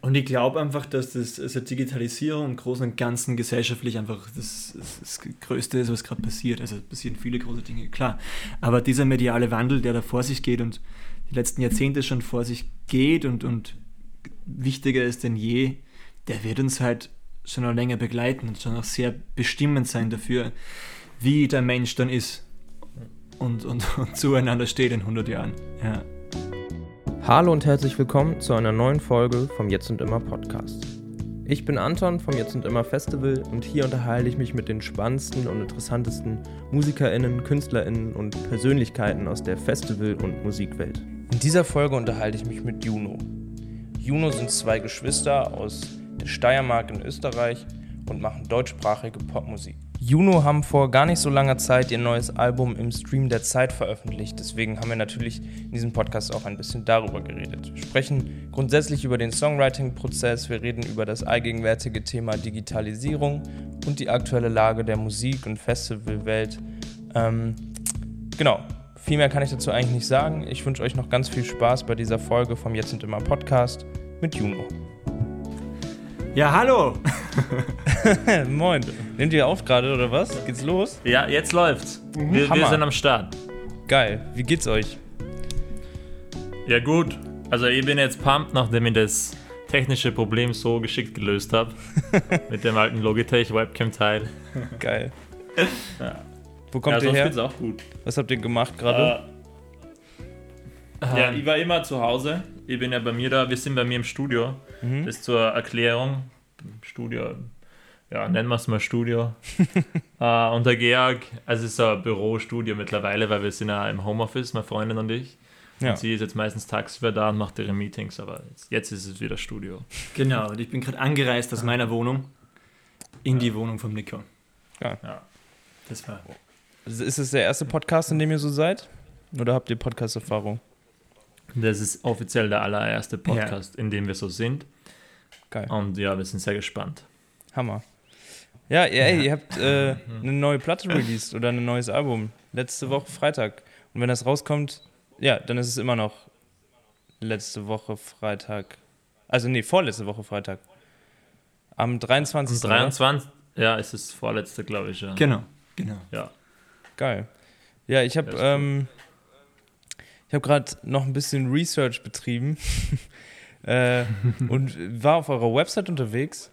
Und ich glaube einfach, dass das also Digitalisierung im Großen und Ganzen gesellschaftlich einfach das, das, das Größte ist, was gerade passiert. Also passieren viele große Dinge, klar. Aber dieser mediale Wandel, der da vor sich geht und die letzten Jahrzehnte schon vor sich geht und, und wichtiger ist denn je, der wird uns halt schon noch länger begleiten und schon auch sehr bestimmend sein dafür, wie der Mensch dann ist und, und, und zueinander steht in 100 Jahren. Ja. Hallo und herzlich willkommen zu einer neuen Folge vom Jetzt und Immer Podcast. Ich bin Anton vom Jetzt und Immer Festival und hier unterhalte ich mich mit den spannendsten und interessantesten MusikerInnen, KünstlerInnen und Persönlichkeiten aus der Festival- und Musikwelt. In dieser Folge unterhalte ich mich mit Juno. Juno sind zwei Geschwister aus der Steiermark in Österreich und machen deutschsprachige Popmusik. Juno haben vor gar nicht so langer Zeit ihr neues Album im Stream der Zeit veröffentlicht. Deswegen haben wir natürlich in diesem Podcast auch ein bisschen darüber geredet. Wir sprechen grundsätzlich über den Songwriting-Prozess, wir reden über das allgegenwärtige Thema Digitalisierung und die aktuelle Lage der Musik- und Festivalwelt. Ähm, genau, viel mehr kann ich dazu eigentlich nicht sagen. Ich wünsche euch noch ganz viel Spaß bei dieser Folge vom Jetzt und Immer Podcast mit Juno. Ja, hallo! Moin. Nehmt ihr auf gerade oder was? Geht's los? Ja, jetzt läuft's. Wir, wir sind am Start. Geil. Wie geht's euch? Ja, gut. Also, ich bin jetzt pumped, nachdem ich das technische Problem so geschickt gelöst habe. mit dem alten Logitech Webcam-Teil. Geil. Ja. Wo kommt ja, ihr her? geht's auch gut. Was habt ihr gemacht gerade? Äh, ja, ich war immer zu Hause. Ich bin ja bei mir da, wir sind bei mir im Studio. Mhm. Das zur Erklärung. Studio, ja, nennen wir es mal Studio. äh, und der Georg, also es ist ein Bürostudio mittlerweile, weil wir sind ja im Homeoffice, meine Freundin und ich. Ja. Und sie ist jetzt meistens tagsüber da und macht ihre Meetings, aber jetzt, jetzt ist es wieder Studio. Genau, und ich bin gerade angereist aus meiner Wohnung in die Wohnung vom Nico. Ja. Das war. Also Ist es der erste Podcast, in dem ihr so seid? Oder habt ihr Podcast-Erfahrung? Das ist offiziell der allererste Podcast, in dem wir so sind. Geil. Und ja, wir sind sehr gespannt. Hammer. Ja, ja, ey, ihr habt äh, eine neue Platte released oder ein neues Album. Letzte Woche Freitag. Und wenn das rauskommt, ja, dann ist es immer noch letzte Woche Freitag. Also nee, vorletzte Woche Freitag. Am 23. oder? 23, ja, es ist das vorletzte, glaube ich. Ja. Genau, genau. ja. Geil. Ja, ich habe Ja, ähm, ich habe gerade noch ein bisschen Research betrieben äh, und war auf eurer Website unterwegs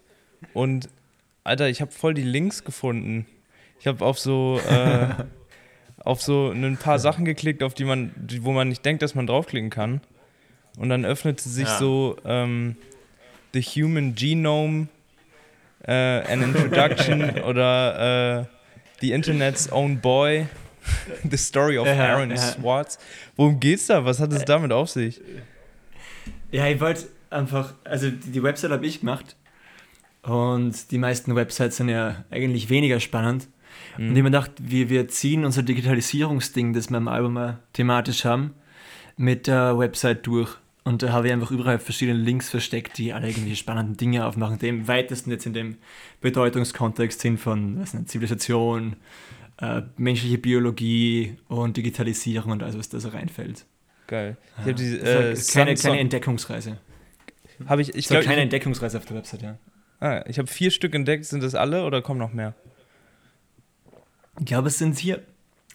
und Alter, ich habe voll die Links gefunden. Ich habe auf so äh, auf so ein paar Sachen geklickt, auf die man, wo man nicht denkt, dass man draufklicken kann. Und dann öffnete sich Ja. so ähm, The Human Genome, äh, an Introduction oder äh, The Internet's Own Boy, The Story of Ja, Aaron ja. Swartz. Worum geht's da? Was hat es damit auf sich? Ja, ich wollte einfach, also die, Website habe ich gemacht und die meisten Websites sind ja eigentlich weniger spannend. Und ich habe mir gedacht, wir, wir ziehen unser Digitalisierungsding, das wir im Album auch thematisch haben, mit der Website durch. Und da habe ich einfach überall verschiedene Links versteckt, die alle irgendwelche spannenden Dinge aufmachen, die im weitesten jetzt in dem Bedeutungskontext sind von was nicht, Zivilisation, äh, menschliche Biologie und Digitalisierung und alles, was da so reinfällt. Geil. Ich habe Das war äh, keine, keine Entdeckungsreise. Hab ich, ich Ich glaube, keine ich, Entdeckungsreise auf der Website, ja. ah, ich habe vier Stück entdeckt. Sind das alle oder kommen noch mehr? Ich glaube, es sind hier,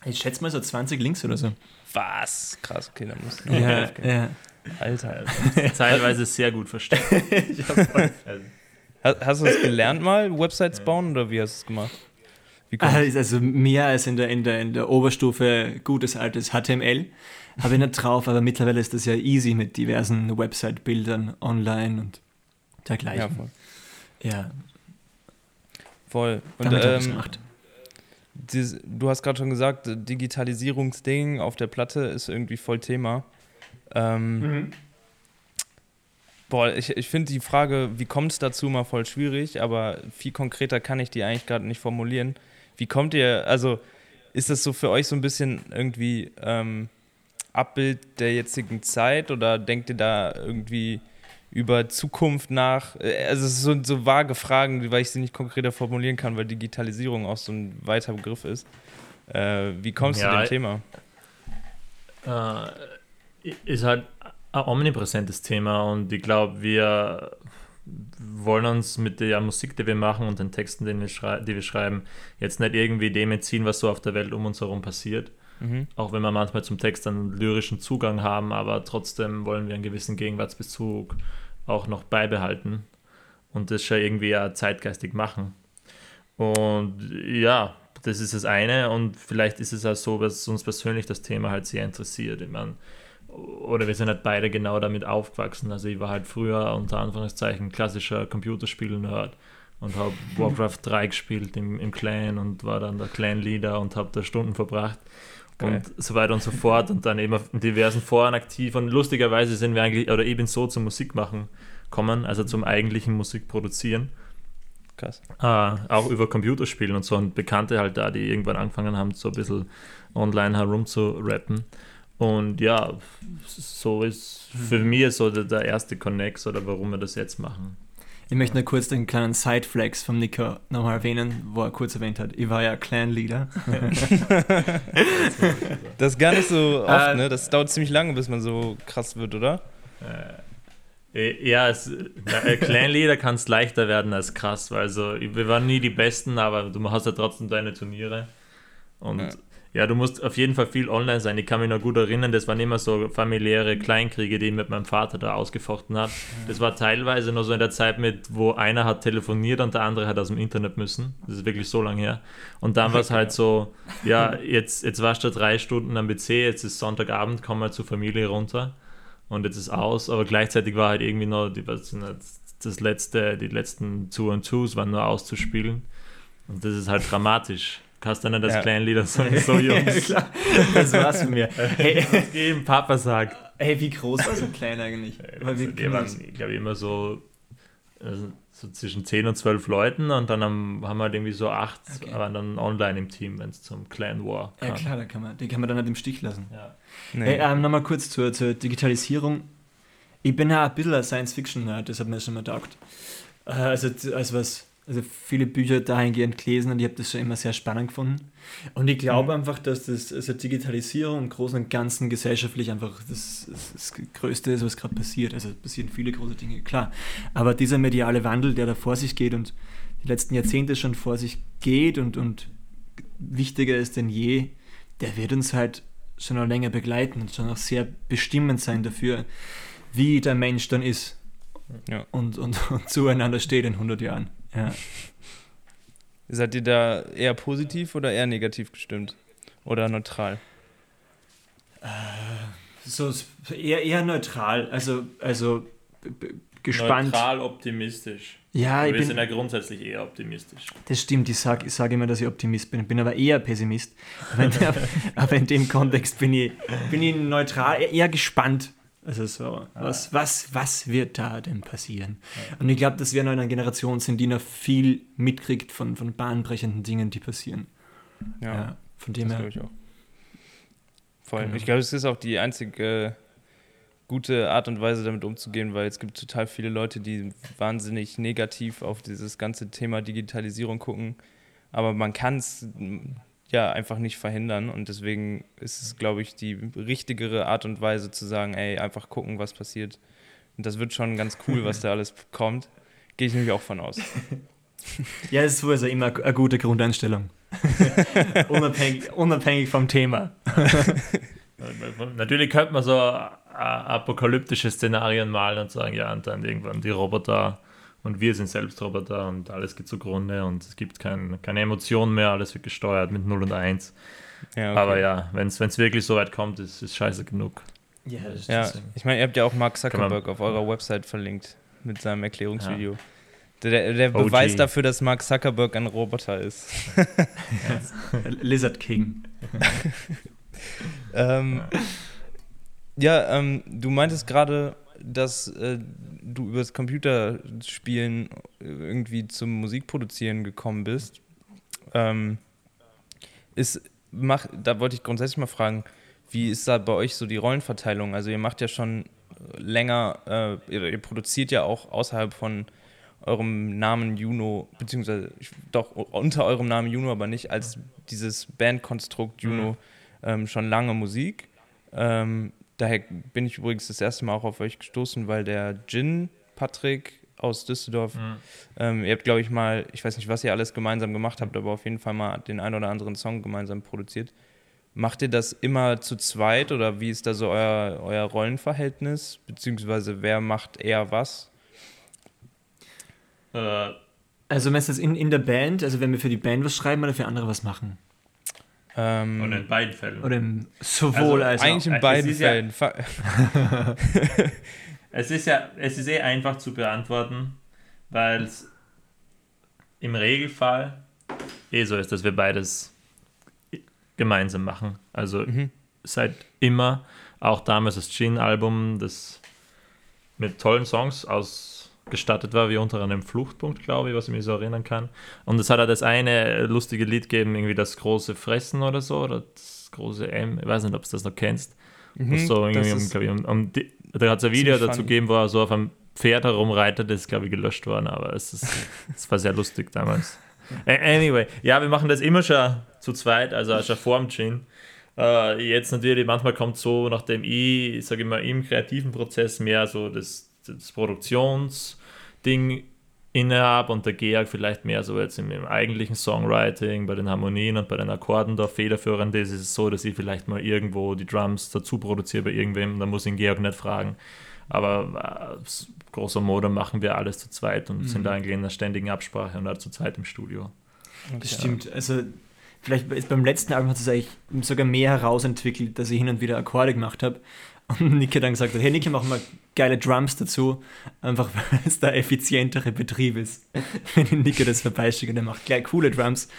ich schätze mal so 20 Links oder so. Was? Krass, okay, dann musst du Ja, ja. Alter. Teilweise sehr gut versteckt. Also, Hast, hast du es gelernt mal, Websites bauen oder wie hast du es gemacht? Wie Ah, kommt ist Also mehr als in der, in der, in der Oberstufe gutes altes HTML habe ich nicht drauf, aber mittlerweile ist das ja easy mit diversen Website-Bildern online und Ja, dergleichen. voll. Ja, voll. Und ähm, gemacht. dieses, du hast gerade schon gesagt, Digitalisierungsding auf der Platte ist irgendwie voll Thema. Ähm, Mhm. Boah, ich, ich finde die Frage, wie kommt es dazu, mal voll schwierig, aber viel konkreter kann ich die eigentlich gerade nicht formulieren. Wie kommt ihr, also ist das so für euch so ein bisschen irgendwie ähm, Abbild der jetzigen Zeit oder denkt ihr da irgendwie über Zukunft nach? Äh, Also es sind so vage Fragen, weil ich sie nicht konkreter formulieren kann, weil Digitalisierung auch so ein weiter Begriff ist. Äh, wie kommst du Ja, zu dem Thema? äh, ist halt ein omnipräsentes Thema und ich glaube, wir wollen uns mit der Musik, die wir machen und den Texten, die wir, die wir schreiben, jetzt nicht irgendwie dem entziehen, was so auf der Welt um uns herum passiert. Mhm. Auch wenn wir manchmal zum Text einen lyrischen Zugang haben, aber trotzdem wollen wir einen gewissen Gegenwartsbezug auch noch beibehalten und das schon irgendwie ja zeitgeistig machen. Und ja, das ist das eine und vielleicht ist es auch so, dass uns persönlich das Thema halt sehr interessiert. Ich meine, oder wir sind halt beide genau damit aufgewachsen. Also ich war halt früher unter Anführungszeichen klassischer Computerspiel-Nerd und habe Warcraft 3 gespielt im, im Clan und war dann der Clan-Leader und habe da Stunden verbracht okay. und so weiter und so fort und dann eben auf diversen Foren aktiv und lustigerweise sind wir eigentlich, oder ich bin so zum Musikmachen kommen, also zum eigentlichen Musikproduzieren. Krass. Äh, auch über Computerspielen und so und Bekannte halt da, die irgendwann angefangen haben, so ein bisschen online herum zu rappen. Und ja, so ist für mich so der, der erste Connect oder warum wir das jetzt machen. Ich möchte nur kurz den kleinen Sideflex vom Nico nochmal erwähnen, wo er kurz erwähnt hat. Ich war ja Clan-Leader. das ist gar nicht so oft, äh, ne? Das dauert ziemlich lange, bis man so krass wird, oder? Äh, ja, es, äh, Clan-Leader kann es leichter werden als krass, weil also, wir waren nie die Besten, aber du hast ja trotzdem deine Turniere. Und ja. Ja, du musst auf jeden Fall viel online sein. Ich kann mich noch gut erinnern, das waren immer so familiäre Kleinkriege, die ich mit meinem Vater da ausgefochten habe. Das war teilweise noch so in der Zeit mit, wo einer hat telefoniert und der andere hat aus dem Internet müssen. Das ist wirklich so lange her. Und dann war es halt so, ja, jetzt, jetzt warst du drei Stunden am PC, jetzt ist Sonntagabend, komm mal zur Familie runter und jetzt ist aus. Aber gleichzeitig war halt irgendwie noch die, das letzte, die letzten Two and Twos waren nur auszuspielen. Und das ist halt dramatisch. Kastaner, das ja. Kleinlieder so, so Jungs. ja, klar. Das war's für mir. Hey, eben Papa sagt. Hey, wie groß war so ein Klein eigentlich? Weil wir, wir waren, ich glaube, immer so, also, so zwischen 10 und 12 Leuten und dann haben, haben wir halt irgendwie so acht, okay. aber dann online im Team, wenn es zum Clan War kam. Ja klar, da kann man, den kann man dann halt im Stich lassen. Ja. Nee. Hey, ähm, Nochmal kurz zur, zur Digitalisierung. Ich bin ja ein bisschen ein Science-Fiction-Nerd, das hat mir schon mal taugt. Äh, also, also was also viele Bücher dahingehend gelesen und ich habe das schon immer sehr spannend gefunden. Und ich glaube mhm. einfach, dass das also Digitalisierung im Großen und Ganzen gesellschaftlich einfach das, das, das Größte ist, was gerade passiert. Also passieren viele große Dinge, klar. Aber dieser mediale Wandel, der da vor sich geht und die letzten Jahrzehnte schon vor sich geht und, und wichtiger ist denn je, der wird uns halt schon noch länger begleiten und schon auch sehr bestimmend sein dafür, wie der Mensch dann ist ja. und, und, und zueinander steht in 100 Jahren. Ja. Seid ihr da eher positiv oder eher negativ gestimmt? Oder neutral? Äh, so eher, eher neutral. Also, also gespannt. Neutral optimistisch. Ja, ich wir bin, sind ja grundsätzlich eher optimistisch. Das stimmt, ich sage ich sag immer, dass ich Optimist bin, bin aber eher Pessimist. Aber in, aber in dem Kontext bin ich, bin ich neutral, eher gespannt. Also so, was, was, was wird da denn passieren? Und ich glaube, dass wir in einer Generation sind, die noch viel mitkriegt von, von bahnbrechenden Dingen, die passieren. Ja, ja von dem her. Ich auch. Voll. Genau. Ich glaube, es ist auch die einzige gute Art und Weise, damit umzugehen, weil es gibt total viele Leute, die wahnsinnig negativ auf dieses ganze Thema Digitalisierung gucken. Aber man kann es ja einfach nicht verhindern. Und deswegen ist es, glaube ich, die richtigere Art und Weise zu sagen, ey, einfach gucken, was passiert. Und das wird schon ganz cool, was da alles kommt. Gehe ich nämlich auch von aus. Ja, es ist also immer eine gute Grundeinstellung. unabhängig, unabhängig vom Thema. Natürlich könnte man so apokalyptische Szenarien malen und sagen, ja, und dann irgendwann die Roboter und wir sind selbst Roboter und alles geht zugrunde und es gibt kein, keine Emotionen mehr, alles wird gesteuert mit 0 und 1. Ja, okay. Aber ja, wenn es wirklich so weit kommt, ist es scheiße genug. Ja, ja ich meine, ihr habt ja auch Mark Zuckerberg auf eurer Website verlinkt mit seinem Erklärungsvideo. Ja. Der, der Beweis dafür, dass Mark Zuckerberg ein Roboter ist. Lizard King. ähm, ja, ähm, du meintest gerade, dass äh, du über das Computerspielen irgendwie zum Musikproduzieren gekommen bist. Ähm, ist, mach, da wollte ich grundsätzlich mal fragen, wie ist da bei euch so die Rollenverteilung? Also ihr macht ja schon länger, äh, ihr, ihr, produziert ja auch außerhalb von eurem Namen Juno, beziehungsweise doch unter eurem Namen Juno, aber nicht als dieses Bandkonstrukt Juno mhm. ähm, schon lange Musik. Ähm, Daher bin ich übrigens das erste Mal auch auf euch gestoßen, weil der Jin Patrick aus Düsseldorf. Mhm. Ähm, ihr habt, glaube ich, mal, ich weiß nicht, was ihr alles gemeinsam gemacht habt, aber auf jeden Fall mal den ein oder anderen Song gemeinsam produziert. Macht ihr das immer zu zweit oder wie ist da so euer, euer Rollenverhältnis? Beziehungsweise wer macht eher was? Äh, also meinst du das in, in der Band, also wenn wir für die Band was schreiben oder für andere was machen? Ähm, oder in beiden Fällen. Oder im, sowohl also, als Eigentlich in beiden Fällen. Ja, es, ist ja, es ist eh einfach zu beantworten, weil es im Regelfall eh so ist, dass wir beides gemeinsam machen. Also mhm. seit immer, auch damals das Gin-Album, das mit tollen Songs ausgestattet war, wie unter einem Fluchtpunkt, glaube ich, was ich mich so erinnern kann. Und es hat ja das eine lustige Lied gegeben, irgendwie das große Fressen oder so, oder das große M, ich weiß nicht, ob du das noch kennst. Mhm, so irgendwie, um, ich, um, um die, da hat es ein Video dazu gegeben, wo er so auf einem Pferd herumreitet, das ist, glaube ich, gelöscht worden, aber es, ist, es war sehr lustig damals. Anyway, ja, wir machen das immer schon zu zweit, also schon vor dem Gin. Uh, jetzt natürlich, manchmal kommt so, nachdem ich, sage ich mal, im kreativen Prozess mehr so das, das Produktionsding inne habe und der Georg vielleicht mehr so jetzt im, im, eigentlichen Songwriting, bei den Harmonien und bei den Akkorden da federführend ist, ist es so, dass ich vielleicht mal irgendwo die Drums dazu produziere bei irgendwem, dann muss ich den Georg nicht fragen. Aber äh, großer Modo machen wir alles zu zweit und mhm. sind da eigentlich in einer ständigen Absprache und auch zu zweit im Studio. Okay. Das stimmt. Also vielleicht ist beim letzten Album hat es eigentlich sogar mehr herausentwickelt, dass ich hin und wieder Akkorde gemacht habe. Und Niki dann gesagt hat, hey Niki, mach mal geile Drums dazu, einfach weil es der effizientere Betrieb ist. Wenn Niki das vorbeischickt und er macht gleich coole Drums,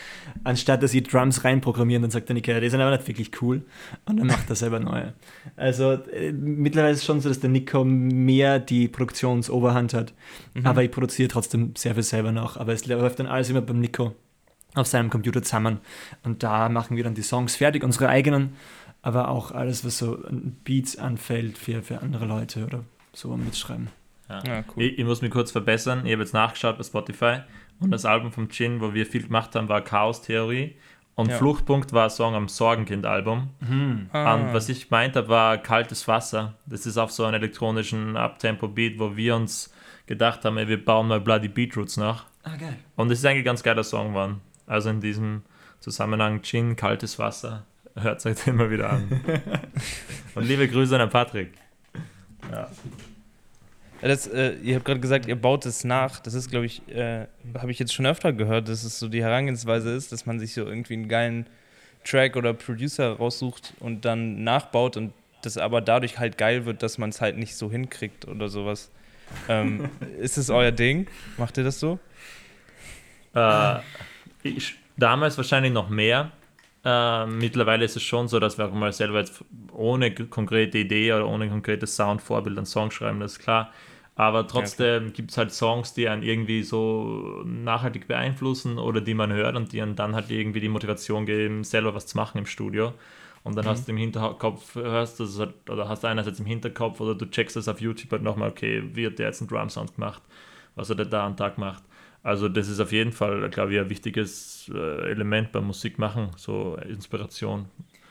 anstatt dass ich Drums reinprogrammieren, dann sagt der Niki, die sind aber nicht wirklich cool und dann macht er selber neue. Also äh, mittlerweile ist es schon so, dass der Nico mehr die Produktionsoberhand hat, mhm. aber ich produziere trotzdem sehr viel selber noch, aber es läuft dann alles immer beim Nico auf seinem Computer zusammen und da machen wir dann die Songs fertig, unsere eigenen aber auch alles, was so Beats anfällt für, für andere Leute oder so mitschreiben. Ja. ja cool. ich, ich, muss mich kurz verbessern. Ich habe jetzt nachgeschaut bei Spotify und das Album vom Gin, wo wir viel gemacht haben, war Chaos Theorie. Und ja. Fluchtpunkt war ein Song am Sorgenkind-Album. Mhm. Ah. Und was ich meint habe, war Kaltes Wasser. Das ist auf so einem elektronischen Uptempo-Beat, wo wir uns gedacht haben, ey, wir bauen mal Bloody Beetroots nach. Ah, geil. Und es ist eigentlich ein ganz geiler Song geworden. Also in diesem Zusammenhang Gin, Kaltes Wasser. Hört euch den mal wieder an. Und liebe Grüße an Patrick. Ja. Das, äh, ihr habt gerade gesagt, ihr baut es nach. Das ist, glaube ich, äh, habe ich jetzt schon öfter gehört, dass es so die Herangehensweise ist, dass man sich so irgendwie einen geilen Track oder Producer raussucht und dann nachbaut und das aber dadurch halt geil wird, dass man es halt nicht so hinkriegt oder sowas. Ähm, ist es euer Ding? Macht ihr das so? Äh, ich, damals wahrscheinlich noch mehr. Äh, mittlerweile ist es schon so, dass wir auch mal selber jetzt ohne konkrete Idee oder ohne konkretes Soundvorbild einen Song schreiben, das ist klar. Aber trotzdem ja, gibt es halt Songs, die einen irgendwie so nachhaltig beeinflussen oder die man hört und die einen dann halt irgendwie die Motivation geben, selber was zu machen im Studio. Und dann mhm. hast du im Hinterkopf, hörst du es halt, oder hast du einerseits im Hinterkopf oder du checkst das auf YouTube halt nochmal, okay, wie hat der jetzt einen Drum-Sound gemacht, was hat er da am Tag gemacht. Also das ist auf jeden Fall, glaube ich, ein wichtiges äh, Element beim Musikmachen, so Inspiration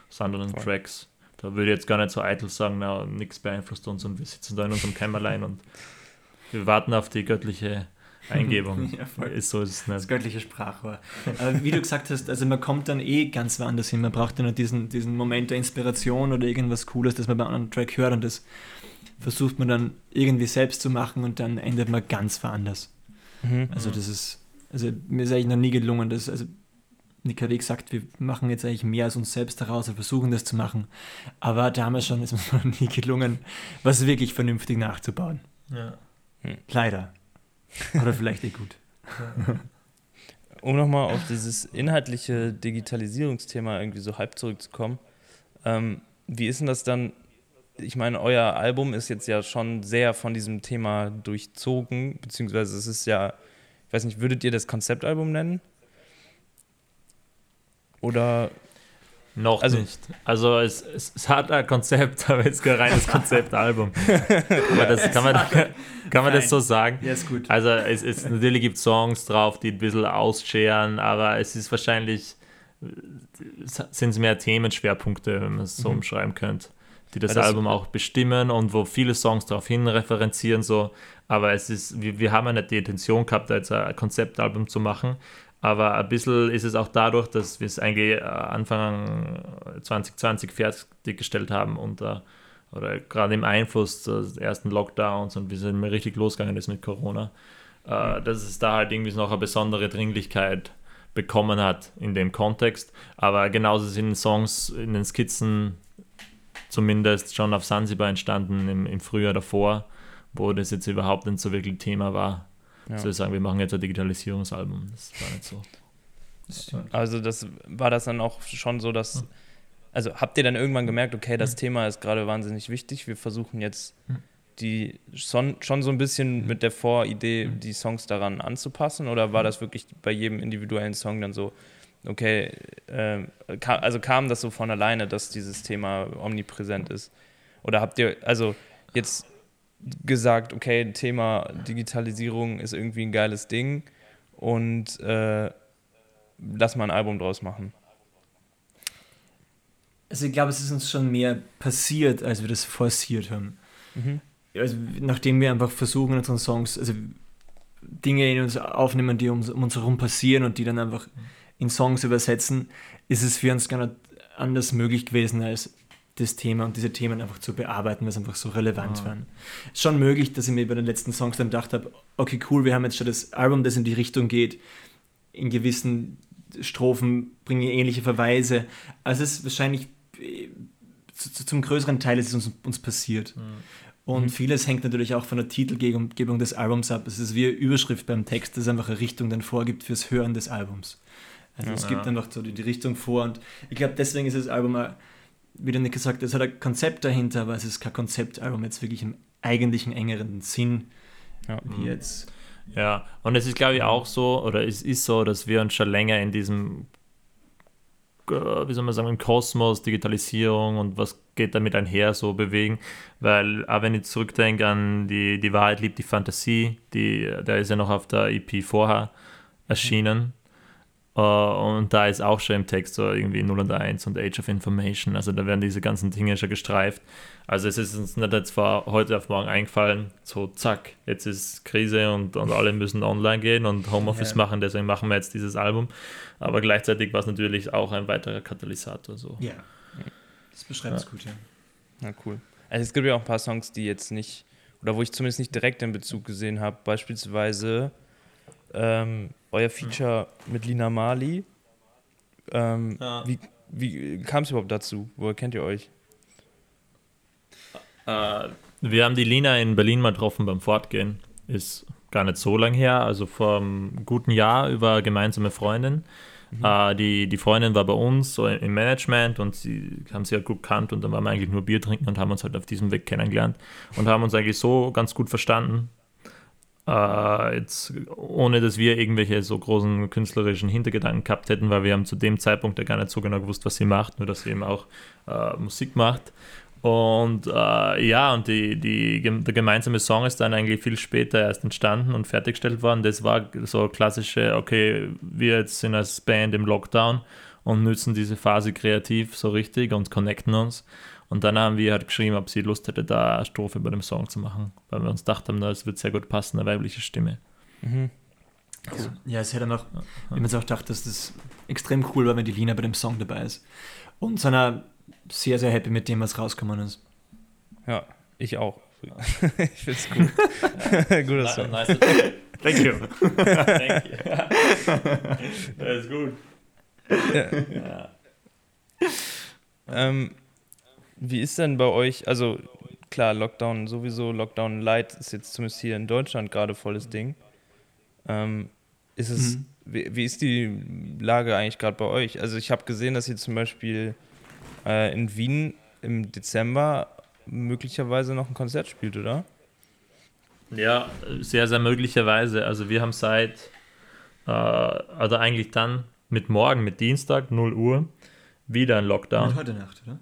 Voll. Tracks. Da würde ich jetzt gar nicht so eitel sagen, na, nichts beeinflusst uns und wir sitzen da in unserem Kämmerlein und wir warten auf die göttliche Eingebung. ja. Ist so ist es nicht. Das göttliche Sprachrohr. Aber wie du gesagt hast, also man kommt dann eh ganz woanders hin. Man braucht ja nur diesen, diesen Moment der Inspiration oder irgendwas Cooles, das man bei einem Track hört und das versucht man dann irgendwie selbst zu machen und dann endet man ganz woanders. Mhm. Also das ist, also mir ist eigentlich noch nie gelungen, dass, also Nick hat eh gesagt, wir machen jetzt eigentlich mehr aus uns selbst heraus, wir versuchen das zu machen. Aber damals schon ist mir noch nie gelungen, was wirklich vernünftig nachzubauen. Ja. Hm. Leider. Oder vielleicht eh gut. um nochmal auf dieses inhaltliche Digitalisierungsthema irgendwie so halb zurückzukommen. Ähm, wie ist denn das dann ich meine, euer Album ist jetzt ja schon sehr von diesem Thema durchzogen, beziehungsweise es ist ja, ich weiß nicht, würdet ihr das Konzeptalbum nennen? Oder noch also, nicht. Also es, es, es, hat ein Konzept, aber es ist kein reines Konzeptalbum. aber das kann man, kann man das so sagen? Ja, ist gut. Also es, es natürlich gibt Songs drauf, die ein bisschen ausscheren, aber es ist wahrscheinlich sind es mehr Themenschwerpunkte, wenn man es so mhm. umschreiben könnte die das, das Album auch bestimmen und wo viele Songs darauf hin referenzieren. So. Aber es ist, wir, wir haben ja nicht die Intention gehabt, da jetzt ein Konzeptalbum zu machen. Aber ein bisschen ist es auch dadurch, dass wir es eigentlich äh, Anfang 2020 fertiggestellt haben unter oder gerade im Einfluss des ersten Lockdowns und wie es immer richtig losgegangen ist mit Corona, äh, dass es da halt irgendwie noch eine besondere Dringlichkeit bekommen hat in dem Kontext. Aber genauso sind Songs in den Skizzen zumindest schon auf Sansibar entstanden im, im Frühjahr davor, wo das jetzt überhaupt nicht so wirklich Thema war. Ja. So sagen, wir machen jetzt ein Digitalisierungsalbum. Das war nicht so. Also das war das dann auch schon so, dass also habt ihr dann irgendwann gemerkt, okay, das Thema ist gerade wahnsinnig wichtig, wir versuchen jetzt die schon, schon so ein bisschen mit der Voridee die Songs daran anzupassen oder war das wirklich bei jedem individuellen Song dann so, okay, äh, kam, also kam das so von alleine, dass dieses Thema omnipräsent ist? Oder habt ihr, also jetzt gesagt, okay, Thema Digitalisierung ist irgendwie ein geiles Ding und äh, lass mal ein Album draus machen. Also ich glaube, es ist uns schon mehr passiert, als wir das forciert haben. Mhm. Also nachdem wir einfach versuchen, unseren Songs, also Dinge in uns aufnehmen, die um, um uns herum passieren und die dann einfach in Songs übersetzen, ist es für uns gar nicht anders möglich gewesen, als das Thema und diese Themen einfach zu bearbeiten, weil es einfach so relevant ah. waren. Schon möglich, dass ich mir bei den letzten Songs dann gedacht habe, okay, cool, wir haben jetzt schon das Album, das in die Richtung geht. In gewissen Strophen bringe ich ähnliche Verweise. Also es ist wahrscheinlich äh, zum größeren Teil ist es uns, uns passiert. Mhm. Und vieles hängt natürlich auch von der Titelgebung des Albums ab. Es ist wie eine Überschrift beim Text, das einfach eine Richtung dann vorgibt fürs Hören des Albums. Also ja, es gibt ja. einfach so die, die, Richtung vor und ich glaube, deswegen ist das Album wie der Nick gesagt es hat ein Konzept dahinter, aber es ist kein Konzeptalbum jetzt wirklich im eigentlichen engeren Sinn. Ja. Wie jetzt. Ja, und es ist, glaube ich, auch so, oder es ist so, dass wir uns schon länger in diesem, äh, wie soll man sagen, im Kosmos, Digitalisierung und was geht damit einher, so bewegen. Weil, auch wenn ich zurückdenke an die, die Wahrheit liebt die Fantasie, die, der ist ja noch auf der EP vorher erschienen. Uh, und da ist auch schon im Text so irgendwie 0 und 1 und Age of Information. Also da werden diese ganzen Dinge schon gestreift. Also es ist uns nicht jetzt von heute auf morgen eingefallen, so zack, jetzt ist Krise und, und alle müssen online gehen und Homeoffice ja. machen, deswegen machen wir jetzt dieses Album. Aber gleichzeitig war es natürlich auch ein weiterer Katalysator. So. Ja, das beschreibt es ja. gut, ja. Na cool. Also es gibt ja auch ein paar Songs, die jetzt nicht, oder wo ich zumindest nicht direkt den Bezug gesehen habe. Beispielsweise ähm, euer Feature mit Lina Mali. Ähm, ja. Wie, wie kam es überhaupt dazu? Woher kennt ihr euch? Äh, wir haben die Lina in Berlin mal getroffen beim Fortgehen. Ist gar nicht so lang her, also vor einem guten Jahr über gemeinsame Freundin. Mhm. Äh, die, die Freundin war bei uns so im Management und sie haben sie halt gut kannt und dann waren wir eigentlich nur Bier trinken und haben uns halt auf diesem Weg kennengelernt und haben uns eigentlich so ganz gut verstanden, äh, jetzt, ohne dass wir irgendwelche so großen künstlerischen Hintergedanken gehabt hätten, weil wir haben zu dem Zeitpunkt ja gar nicht so genau gewusst, was sie macht, nur dass sie eben auch äh, Musik macht. Und äh, ja, und die, die, der gemeinsame Song ist dann eigentlich viel später erst entstanden und fertiggestellt worden. Das war so klassische, okay, wir jetzt sind als Band im Lockdown und nützen diese Phase kreativ so richtig und connecten uns. Und dann haben wir halt geschrieben, ob sie Lust hätte, da eine Strophe bei dem Song zu machen, weil wir uns gedacht haben, das wird sehr gut passen, eine weibliche Stimme. Mhm. Also, ja, es hätte noch, ja. wie man es auch dachte, dass das extrem cool war, wenn die Lina bei dem Song dabei ist. Und seiner sehr, sehr happy mit dem, was rausgekommen ist. Ja, ich auch. ich finde es gut. Guter Song. Nice. Thank you. Thank you. Das ist gut. Ja. ja. Ähm, wie ist denn bei euch, also klar, Lockdown sowieso, Lockdown Light ist jetzt zumindest hier in Deutschland gerade volles Ding. Ähm, ist es, mhm. wie, wie, ist die Lage eigentlich gerade bei euch? Also ich habe gesehen, dass ihr zum Beispiel äh, in Wien im Dezember möglicherweise noch ein Konzert spielt, oder? Ja, sehr, sehr möglicherweise. Also wir haben seit, äh, also eigentlich dann mit morgen, mit Dienstag, 0 Uhr, wieder ein Lockdown. Mit heute Nacht, oder?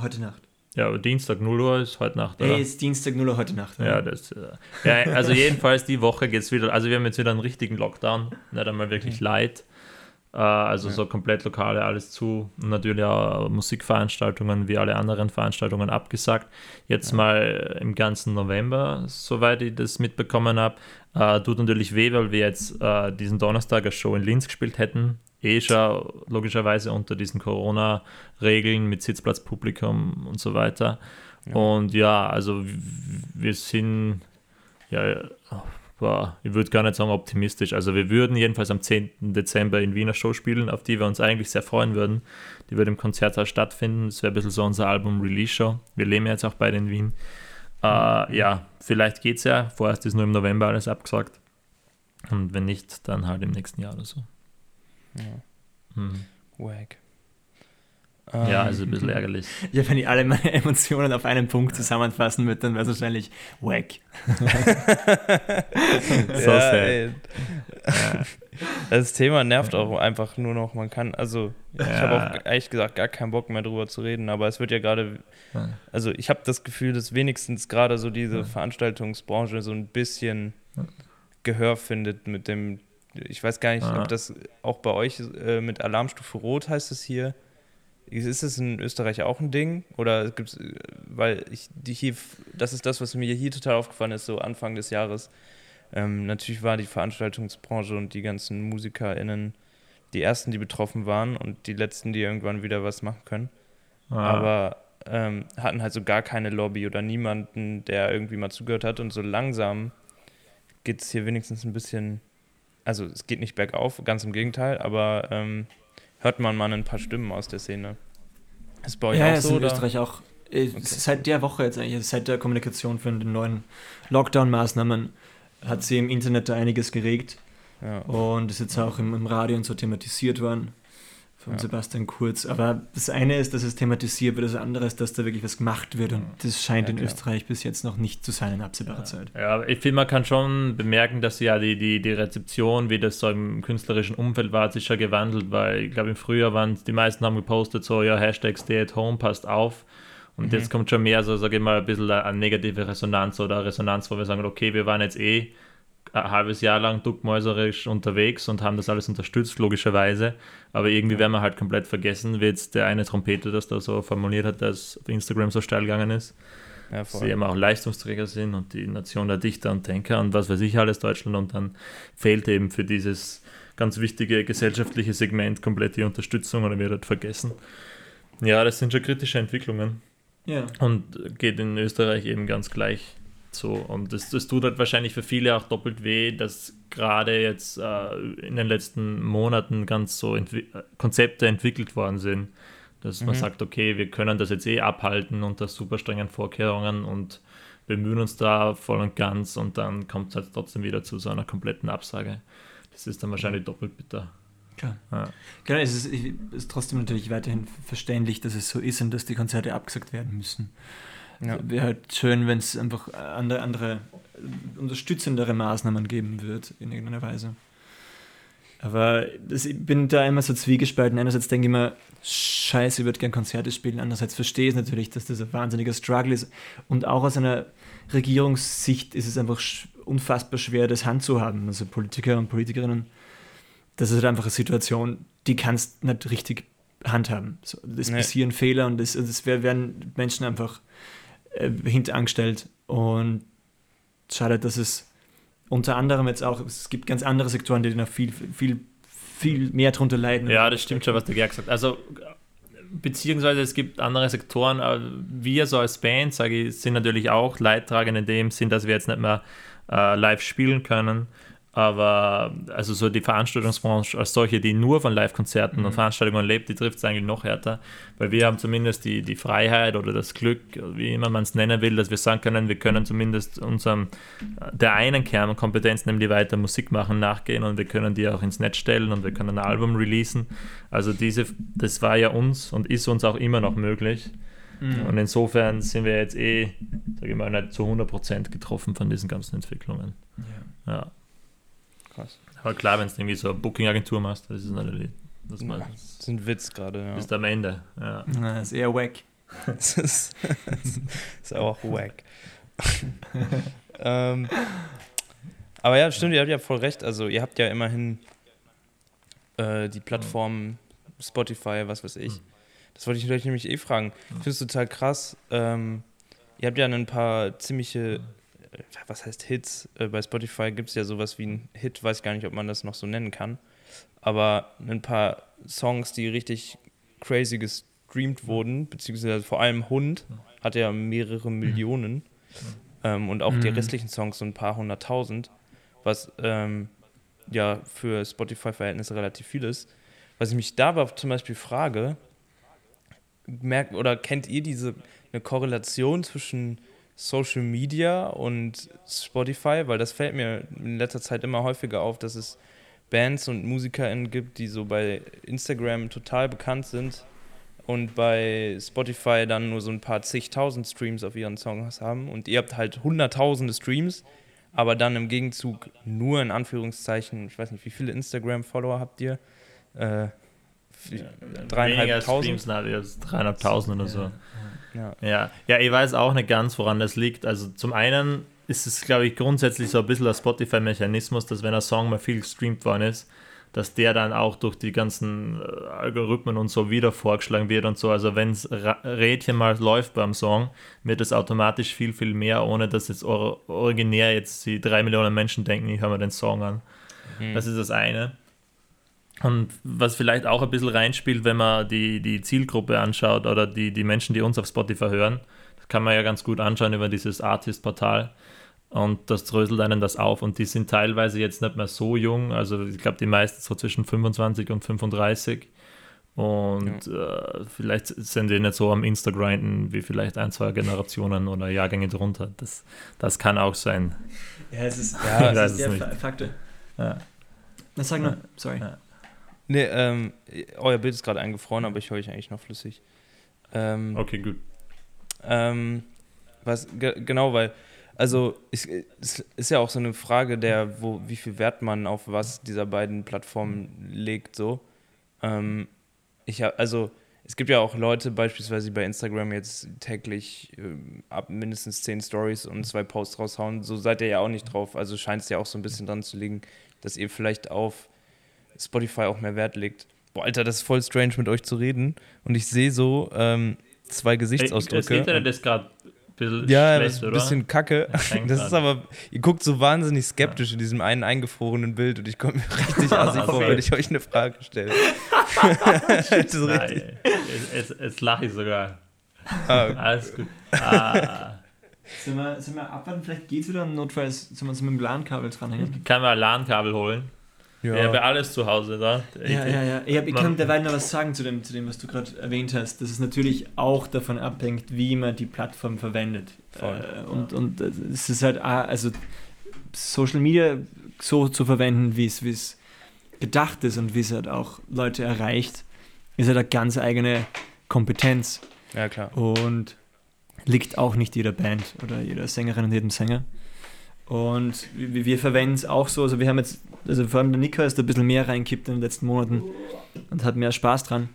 Heute Nacht. Ja, aber Dienstag 0 Uhr ist heute Nacht. Oder? Ey, ist Dienstag 0 Uhr heute Nacht. Oder? Ja, das, äh, ja, also jedenfalls die Woche geht es wieder. Also wir haben jetzt wieder einen richtigen Lockdown, nicht einmal wirklich mhm. light. Äh, also ja. so komplett Lokale, alles zu. Und natürlich auch Musikveranstaltungen wie alle anderen Veranstaltungen abgesagt. Jetzt ja. mal im ganzen November, soweit ich das mitbekommen habe. Äh, tut natürlich weh, weil wir jetzt äh, diesen Donnerstag eine Show in Linz gespielt hätten. Eh schon logischerweise unter diesen Corona-Regeln mit Sitzplatzpublikum und so weiter. Ja. Und ja, also wir sind ja ich würde gar nicht sagen optimistisch. Also wir würden jedenfalls am 10. Dezember in Wiener Show spielen, auf die wir uns eigentlich sehr freuen würden. Die würde im Konzerthaus stattfinden. Das wäre ein bisschen so unser Album-Release-Show. Wir leben jetzt auch beide in Wien. Äh, ja, vielleicht geht es ja. Vorerst ist nur im November alles abgesagt. Und wenn nicht, dann halt im nächsten Jahr oder so. Ja. Mhm. Wack. Ja, also ein bisschen ärgerlich. Ja, wenn ich alle meine Emotionen auf einen Punkt zusammenfassen würde, dann wäre es wahrscheinlich wack. so ja, sad. Ja. Das Thema nervt auch einfach nur noch. Man kann, also ja. ich habe auch ehrlich gesagt gar keinen Bock mehr drüber zu reden, aber es wird ja gerade, also ich habe das Gefühl, dass wenigstens gerade so diese Veranstaltungsbranche so ein bisschen Gehör findet mit dem, ich weiß gar nicht, ob das auch bei euch äh, mit Alarmstufe Rot heißt es hier ist es in Österreich auch ein Ding? Oder gibt es, weil ich die hier, das ist das, was mir hier total aufgefallen ist, so Anfang des Jahres. Ähm, natürlich war die Veranstaltungsbranche und die ganzen MusikerInnen die ersten, die betroffen waren und die letzten, die irgendwann wieder was machen können. Ah. Aber ähm, hatten halt so gar keine Lobby oder niemanden, der irgendwie mal zugehört hat. Und so langsam geht es hier wenigstens ein bisschen, also es geht nicht bergauf, ganz im Gegenteil, aber ähm, hört man mal ein paar Stimmen aus der Szene. Ist bei euch ja, auch so? Ja, in Österreich auch. Äh, okay. Seit der Woche jetzt eigentlich, seit der Kommunikation von den neuen Lockdown-Maßnahmen hat sie im Internet da einiges geregt. Ja. Und ist jetzt auch im, im Radio und so thematisiert worden von ja. Sebastian Kurz. Aber das eine ist, dass es thematisiert wird, das andere ist, dass da wirklich was gemacht wird. Und das scheint ja, in Österreich bis jetzt noch nicht zu sein in absehbarer ja. Zeit. Ja, ich finde, man kann schon bemerken, dass ja die, die, die Rezeption, wie das so im künstlerischen Umfeld war, hat sich schon gewandelt, weil ich glaube, im Frühjahr waren die meisten haben gepostet, so, ja, Hashtag Stay at Home, passt auf. Und mhm. jetzt kommt schon mehr so, sage ich mal, ein bisschen eine negative Resonanz oder Resonanz, wo wir sagen, okay, wir waren jetzt eh ein halbes Jahr lang duckmäuserisch unterwegs und haben das alles unterstützt, logischerweise. Aber irgendwie werden wir halt komplett vergessen, wie jetzt der eine Trompeter das da so formuliert hat, dass auf Instagram so steil gegangen ist. Ja, sie eben auch Leistungsträger sind und die Nation der Dichter und Denker und was weiß ich alles, Deutschland. Und dann fehlt eben für dieses ganz wichtige gesellschaftliche Segment komplett die Unterstützung oder wird halt vergessen. Ja, das sind schon kritische Entwicklungen. Ja. Und geht in Österreich eben ganz gleich so, und das, das tut halt wahrscheinlich für viele auch doppelt weh, dass gerade jetzt äh, in den letzten Monaten ganz so Entwi Konzepte entwickelt worden sind, dass mhm. man sagt, okay, wir können das jetzt eh abhalten unter super strengen Vorkehrungen und bemühen uns da voll und ganz und dann kommt es halt trotzdem wieder zu so einer kompletten Absage. Das ist dann wahrscheinlich doppelt bitter. Klar. Ja. Genau, es ist, es ist trotzdem natürlich weiterhin verständlich, dass es so ist und dass die Konzerte abgesagt werden müssen. Ja. Wäre halt schön, wenn es einfach andere, andere unterstützendere Maßnahmen geben wird, in irgendeiner Weise. Aber das, ich bin da immer so zwiegespalten. Einerseits denke ich mir, scheiße, ich würde gerne Konzerte spielen. Andererseits verstehe ich natürlich, dass das ein wahnsinniger Struggle ist. Und auch aus einer Regierungssicht ist es einfach unfassbar schwer, das Hand zu haben. Also Politiker und Politikerinnen, das ist halt einfach eine Situation, die kannst nicht richtig handhaben. So, es nee. passieren Fehler und es werden Menschen einfach äh, hinterangestellt. Und schade, dass es unter anderem jetzt auch, es gibt ganz andere Sektoren, die noch viel, viel, viel mehr darunter leiden. Ja, das stimmt schon, was der Gerg sagt. Also, beziehungsweise es gibt andere Sektoren, wir so als Band, sage ich, sind natürlich auch leidtragend in dem Sinn, dass wir jetzt nicht mehr äh, live spielen können. Aber also so die Veranstaltungsbranche als solche, die nur von Live-Konzerten mhm. und Veranstaltungen lebt, die trifft es eigentlich noch härter, weil wir haben zumindest die, die Freiheit oder das Glück, wie immer man es nennen will, dass wir sagen können, wir können zumindest unserem der einen Kernkompetenz, nämlich weiter Musik machen, nachgehen und wir können die auch ins Netz stellen und wir können ein Album releasen. Also diese, das war ja uns und ist uns auch immer noch möglich. Mhm. Und insofern sind wir jetzt eh, sage ich mal, nicht zu 100% getroffen von diesen ganzen Entwicklungen. Ja. ja. Krass. Aber klar, wenn du irgendwie so eine Booking-Agentur machst, das ist natürlich. Das, ja, das ist ein Witz gerade, ja. Bis am Ende, ja. das ist eher wack. das, ist, das ist auch wack. ähm, aber ja, stimmt, ihr habt ja voll recht. Also, ihr habt ja immerhin äh, die Plattformen Spotify, was weiß ich. Das wollte ich euch nämlich eh fragen. Ich finde es total krass. Ähm, ihr habt ja ein paar ziemliche, was heißt Hits? Äh, bei Spotify gibt es ja sowas wie ein Hit, weiß ich gar nicht, ob man das noch so nennen kann. Aber ein paar Songs, die richtig crazy gestreamt wurden, beziehungsweise vor allem Hund hat ja mehrere Millionen. Ähm, und auch die restlichen Songs so ein paar hunderttausend, was ähm, ja für Spotify-Verhältnisse relativ viel ist. Was ich mich dabei zum Beispiel frage, merkt oder kennt ihr diese eine Korrelation zwischen Social Media und Spotify? Weil das fällt mir in letzter Zeit immer häufiger auf, dass es Bands und MusikerInnen gibt, die so bei Instagram total bekannt sind und bei Spotify dann nur so ein paar zigtausend Streams auf ihren Songs haben und ihr habt halt hunderttausende Streams, aber dann im Gegenzug nur in Anführungszeichen, ich weiß nicht, wie viele Instagram-Follower habt ihr? Äh, dreieinhalbtausend. Dreieinhalbtausend oder so. Ja. ja. Ja, ich weiß auch nicht ganz, woran das liegt. Also zum einen ist es, glaube ich, grundsätzlich so ein bisschen ein Spotify-Mechanismus, dass wenn ein Song mal viel gestreamt worden ist, dass der dann auch durch die ganzen äh, Algorithmen und so wieder vorgeschlagen wird und so. Also wenn das Rädchen mal läuft beim Song, wird es automatisch viel, viel mehr, ohne dass jetzt originär jetzt die drei Millionen Menschen denken, ich höre mir den Song an. Mhm. Das ist das eine. Und was vielleicht auch ein bisschen reinspielt, wenn man die, die Zielgruppe anschaut oder die, die Menschen, die uns auf Spotify hören, das kann man ja ganz gut anschauen über dieses Artist-Portal. Und das dröselt einen das auf. Und die sind teilweise jetzt nicht mehr so jung. Also ich glaube, die meisten so zwischen 25 und 35. Und ja. äh, vielleicht sind die nicht so am Instagrinden wie vielleicht ein, zwei Generationen oder Jahrgänge drunter. Das, das kann auch sein. Ja, es ist, ja, es ist ja Fakte. Ja. Das sagen wir, sorry. Ja. Nee, ähm, euer Bild ist gerade eingefroren, aber ich höre euch eigentlich noch flüssig. Ähm, okay, gut. Ähm, was, genau, weil, also es, es, ist ja auch so eine Frage der, wo, wie viel Wert man auf was dieser beiden Plattformen legt, so. Ähm, ich hab, also es gibt ja auch Leute, beispielsweise bei Instagram jetzt täglich äh, ab mindestens zehn Stories und zwei Posts raushauen. So seid ihr ja auch nicht drauf. Also scheint es ja auch so ein bisschen dran zu liegen, dass ihr vielleicht auf Spotify auch mehr Wert legt. Boah, Alter, das ist voll strange, mit euch zu reden. Und ich sehe so ähm, zwei Gesichtsausdrücke. Das Internet ist gerade ein bisschen ja, schlecht, ein bisschen oder? kacke. Das ist aber, ihr guckt so wahnsinnig skeptisch ja. in diesem einen eingefrorenen Bild und ich komme mir richtig assig vor, wenn ich euch eine Frage stelle. so Nein, jetzt, jetzt lache ich sogar. Ah, okay. Alles gut. Ah. Sollen wir, sollen wir abwarten? Vielleicht geht es wieder. Notfalls sollen wir uns mit dem LAN-Kabel dranhängen. Kann man ein LAN-Kabel holen? Ja. Ich habe alles zu Hause da. Ja, ja, ja. Ich, hab, ich kann derweil noch was sagen zu dem, zu dem was du gerade erwähnt hast, dass es natürlich auch davon abhängt, wie man die Plattform verwendet. Voll. Äh, und, und es ist halt, also Social Media so zu verwenden, wie es gedacht ist und wie es halt auch Leute erreicht, ist halt eine ganz eigene Kompetenz. Ja, klar. Und liegt auch nicht jeder Band oder jeder Sängerin und jedem Sänger. Und wir, wir verwenden es auch so, also wir haben jetzt, also vor allem der Nicker ist da ein bisschen mehr reinkippt in den letzten Monaten und hat mehr Spaß dran.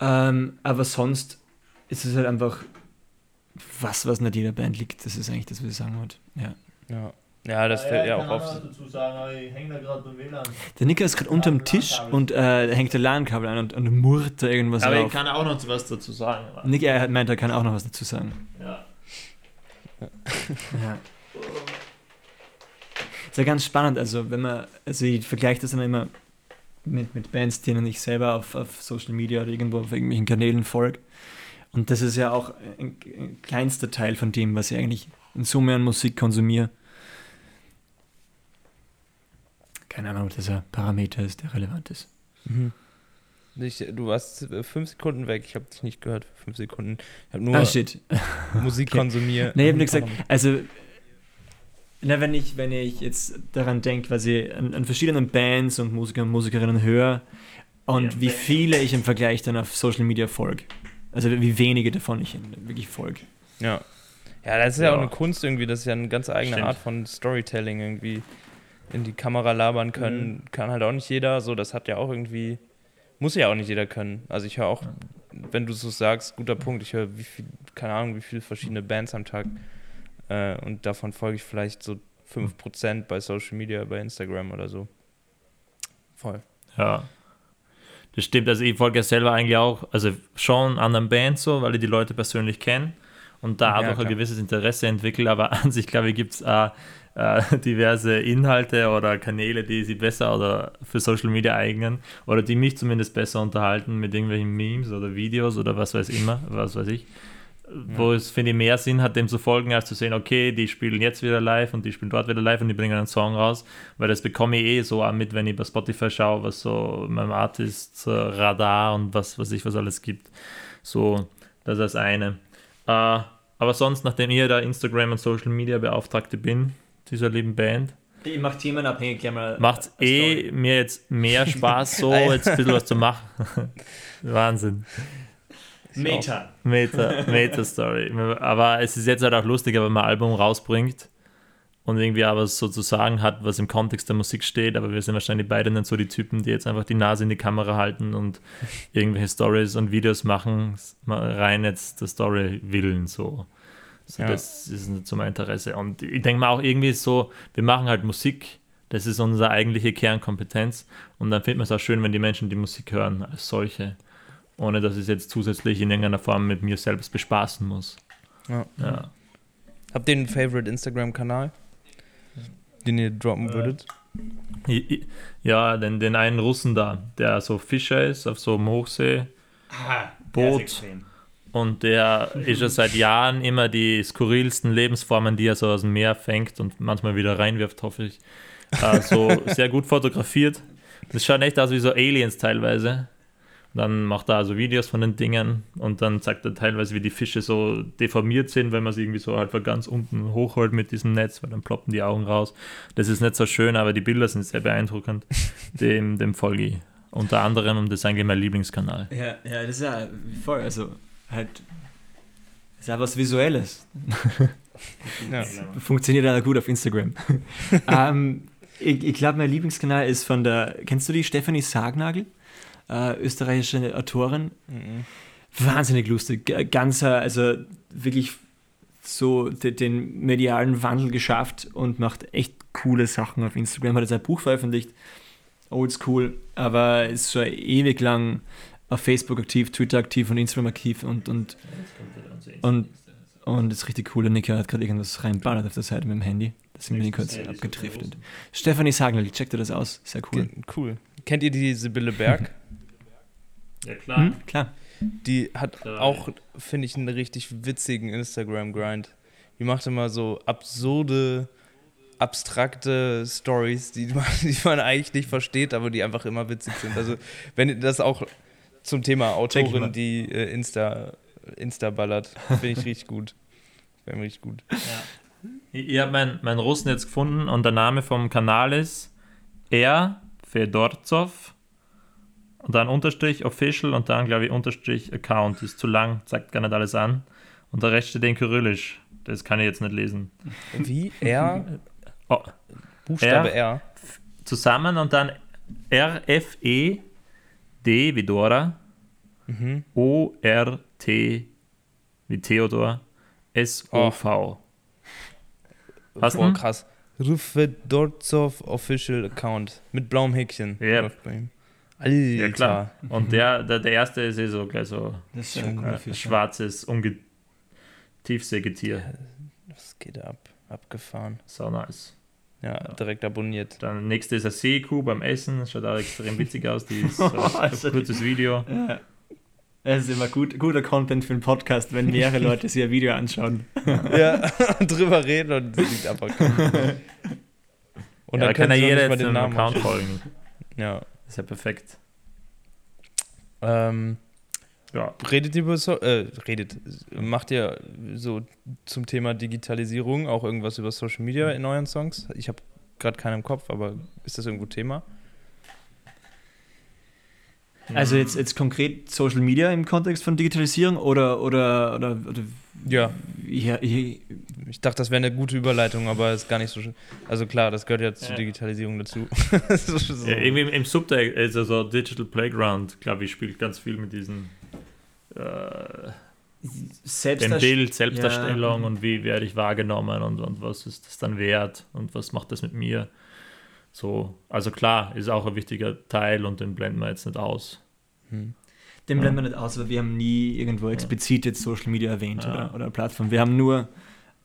Ähm, aber sonst ist es halt einfach was, was nicht jeder Band liegt. Das ist eigentlich das, was ich sagen wollte. Ja. Ja. Ja, das fällt ja, ja auch auf. Dazu sagen, ich hänge da gerade beim WLAN. Der Nicker ist gerade unterm Tisch und äh, hängt der LAN-Kabel an und, und murrt da irgendwas Aber auf. ich kann auch noch was dazu sagen. Nicker er meint, er kann auch noch was dazu sagen. Ja. ja ist ja ganz spannend. Also, wenn man, also ich vergleiche das immer mit, mit Bands, denen ich selber auf, auf Social Media oder irgendwo auf irgendwelchen Kanälen folge. Und das ist ja auch ein, ein, kleinster Teil von dem, was ich eigentlich in Summe an Musik konsumiere. Keine Ahnung, ob das ein Parameter ist, der relevant ist. Mhm. Ich, du warst fünf Sekunden weg, ich habe dich nicht gehört für fünf Sekunden. Ich habe nur ah, shit. Musik okay. konsumiert. Nee, ich habe gesagt, also na, wenn ich, wenn ich jetzt daran denke, was ich an, an, verschiedenen Bands und Musiker und Musikerinnen höre und ja, wie viele ich im Vergleich dann auf Social Media folge. Also wie wenige davon ich wirklich folge. Ja. Ja, das ist ja, ja, auch eine Kunst irgendwie, das ist ja eine ganz eigene Stimmt. Art von Storytelling irgendwie. In die Kamera labern können, mhm. kann halt auch nicht jeder. So, das hat ja auch irgendwie, muss ja auch nicht jeder können. Also ich höre auch, wenn du so sagst, guter Punkt, ich höre wie viel, keine Ahnung, wie viele verschiedene Bands am Tag. Äh, und davon folge ich vielleicht so 5% bei Social Media, bei Instagram oder so. Voll. Ja. Das stimmt, also ich folge ja selber eigentlich auch, also schon anderen Bands so, weil ich die Leute persönlich kenne und dadurch ja, ein gewisses Interesse entwickle, aber an sich, glaube ich, gibt es äh, äh, diverse Inhalte oder Kanäle, die sie besser oder für Social Media eignen oder die mich zumindest besser unterhalten mit irgendwelchen Memes oder Videos oder was weiß immer, was weiß ich wo es, finde ich, mehr Sinn hat, dem zu folgen, als zu sehen, okay, die spielen jetzt wieder live und die spielen dort wieder live und die bringen einen Song raus, weil das bekomme ich eh so auch mit, wenn ich bei Spotify schaue, was so meinem Artist Radar und was weiß ich, was alles gibt. So, das ist das eine. Äh, aber sonst, nachdem ich da Instagram und Social Media Beauftragte bin, dieser lieben Band, die macht themenabhängig ja mal. Macht eh mir jetzt mehr Spaß, so jetzt ein bisschen was zu machen. Wahnsinn. Meta. Meta, Meta-Story. Aber es ist jetzt halt auch lustiger, wenn man ein Album rausbringt und irgendwie aber so zu sagen hat, was im Kontext der Musik steht, aber wir sind wahrscheinlich beide nicht so die Typen, die jetzt einfach die Nase in die Kamera halten und irgendwelche Stories und Videos machen, rein jetzt der Story willen so. so ja. Das ist nicht so mein Interesse. Und ich denke mal auch irgendwie so, wir machen halt Musik, das ist unsere eigentliche Kernkompetenz und dann findet man es auch schön, wenn die Menschen die Musik hören als solche ohne dass ich es jetzt zusätzlich in irgendeiner Form mit mir selbst bespaßen muss. Ja. ja. Habt ihr einen Favorite Instagram-Kanal, den ihr droppen äh, würdet? Ja, den, den einen Russen da, der so Fischer ist auf so einem Hochseeboot. Und der ist ja seit Jahren immer die skurrilsten Lebensformen, die er so aus dem Meer fängt und manchmal wieder reinwirft, hoffe ich. Äh, so sehr gut fotografiert. Das schaut echt aus wie so Aliens teilweise. Dann macht er also Videos von den Dingen und dann zeigt er teilweise, wie die Fische so deformiert sind, wenn man sie irgendwie so halt von ganz unten hochholt mit diesem Netz, weil dann ploppen die Augen raus. Das ist nicht so schön, aber die Bilder sind sehr beeindruckend. dem, dem folge ich. Unter anderem und das ist eigentlich mein Lieblingskanal. Ja, ja, das ist ja voll, also halt, das ist ja was Visuelles. ja. Funktioniert ja gut auf Instagram. ähm, ich, ich glaube, mein Lieblingskanal ist von der, kennst du die Stefanie Sargnagel? Äh, österreichische Autorin. Mhm. Wahnsinnig lustig. Ganz, also wirklich so den, den medialen Wandel geschafft und macht echt coole Sachen auf Instagram. Hat jetzt ein Buch veröffentlicht, oldschool, aber ist schon ewig lang auf Facebook aktiv, Twitter aktiv und Instagram aktiv und, und, und, und ist richtig cool. Nika hat gerade irgendwas reinballert auf der Seite mit dem Handy. Da sind wir kurz abgetriftet. Stefanie Sagnel, checkt ihr das aus? Sehr cool. Cool. Kennt ihr die Sibylle Berg? Ja, klar. Hm? Klar. Die hat klar. auch, finde ich, einen richtig witzigen Instagram-Grind. Die macht immer so absurde, abstrakte Stories, die man, die man eigentlich nicht versteht, aber die einfach immer witzig sind. Also, wenn das auch zum Thema Autorin, die äh, Insta, Insta ballert, finde ich richtig gut. Finde ich richtig gut. Ja. Ich habe meinen mein Russen jetzt gefunden und der Name vom Kanal ist R. Fedorzow und dann Unterstrich Official und dann, glaube ich, Unterstrich Account. Ist zu lang, zeigt gar nicht alles an. Und der Rest steht in Kyrillisch. Das kann ich jetzt nicht lesen. Wie? R? Oh. Buchstabe R, R. Zusammen und dann R, F, E, D wie Dora, mhm. O, R, T wie Theodor, S, O, V. Was Boah, krass. Rufedorzow Official Account mit blauem Häkchen. Ja. Alter. Ja, klar. Und der, der, der erste ist eh so gleich so das ist äh, schwarzes, unge Tiefsägetier. Das geht ab. Abgefahren. So nice. Ja, ja. direkt abonniert. Dann nächste ist eine Seekuh beim Essen. Das schaut auch extrem witzig aus. Die ist so ein kurzes Video. Ja. Es ist immer gut, guter Content für einen Podcast, wenn mehrere Leute sich ein Video anschauen. ja, und drüber reden und es liegt einfach. Und ja, dann kann ja jeder jetzt den Account folgen. Ja. Ist ja perfekt. Ähm, ja. Redet ihr über so äh, redet, macht ihr so zum Thema Digitalisierung auch irgendwas über Social Media in euren Songs? Ich habe gerade keinen im Kopf, aber ist das irgendwo Thema? Also jetzt, jetzt konkret Social Media im Kontext von Digitalisierung oder oder, oder, oder ja. ja ich, ich dachte, das wäre eine gute Überleitung, aber ist gar nicht so schön. Also klar, das gehört ja zur ja. Digitalisierung dazu. so. ja, irgendwie im, im Subtext, also so Digital Playground, glaube ich, spielt ganz viel mit diesen äh, dem Bild, Selbstdarstellung ja. und wie werde ich wahrgenommen und, und was ist das dann wert und was macht das mit mir. So, also klar, ist auch ein wichtiger Teil und den blenden wir jetzt nicht aus. Hm. Den blenden wir nicht aus, aber wir haben nie irgendwo explizit jetzt Social Media erwähnt Ja. oder, oder Plattform. Wir haben nur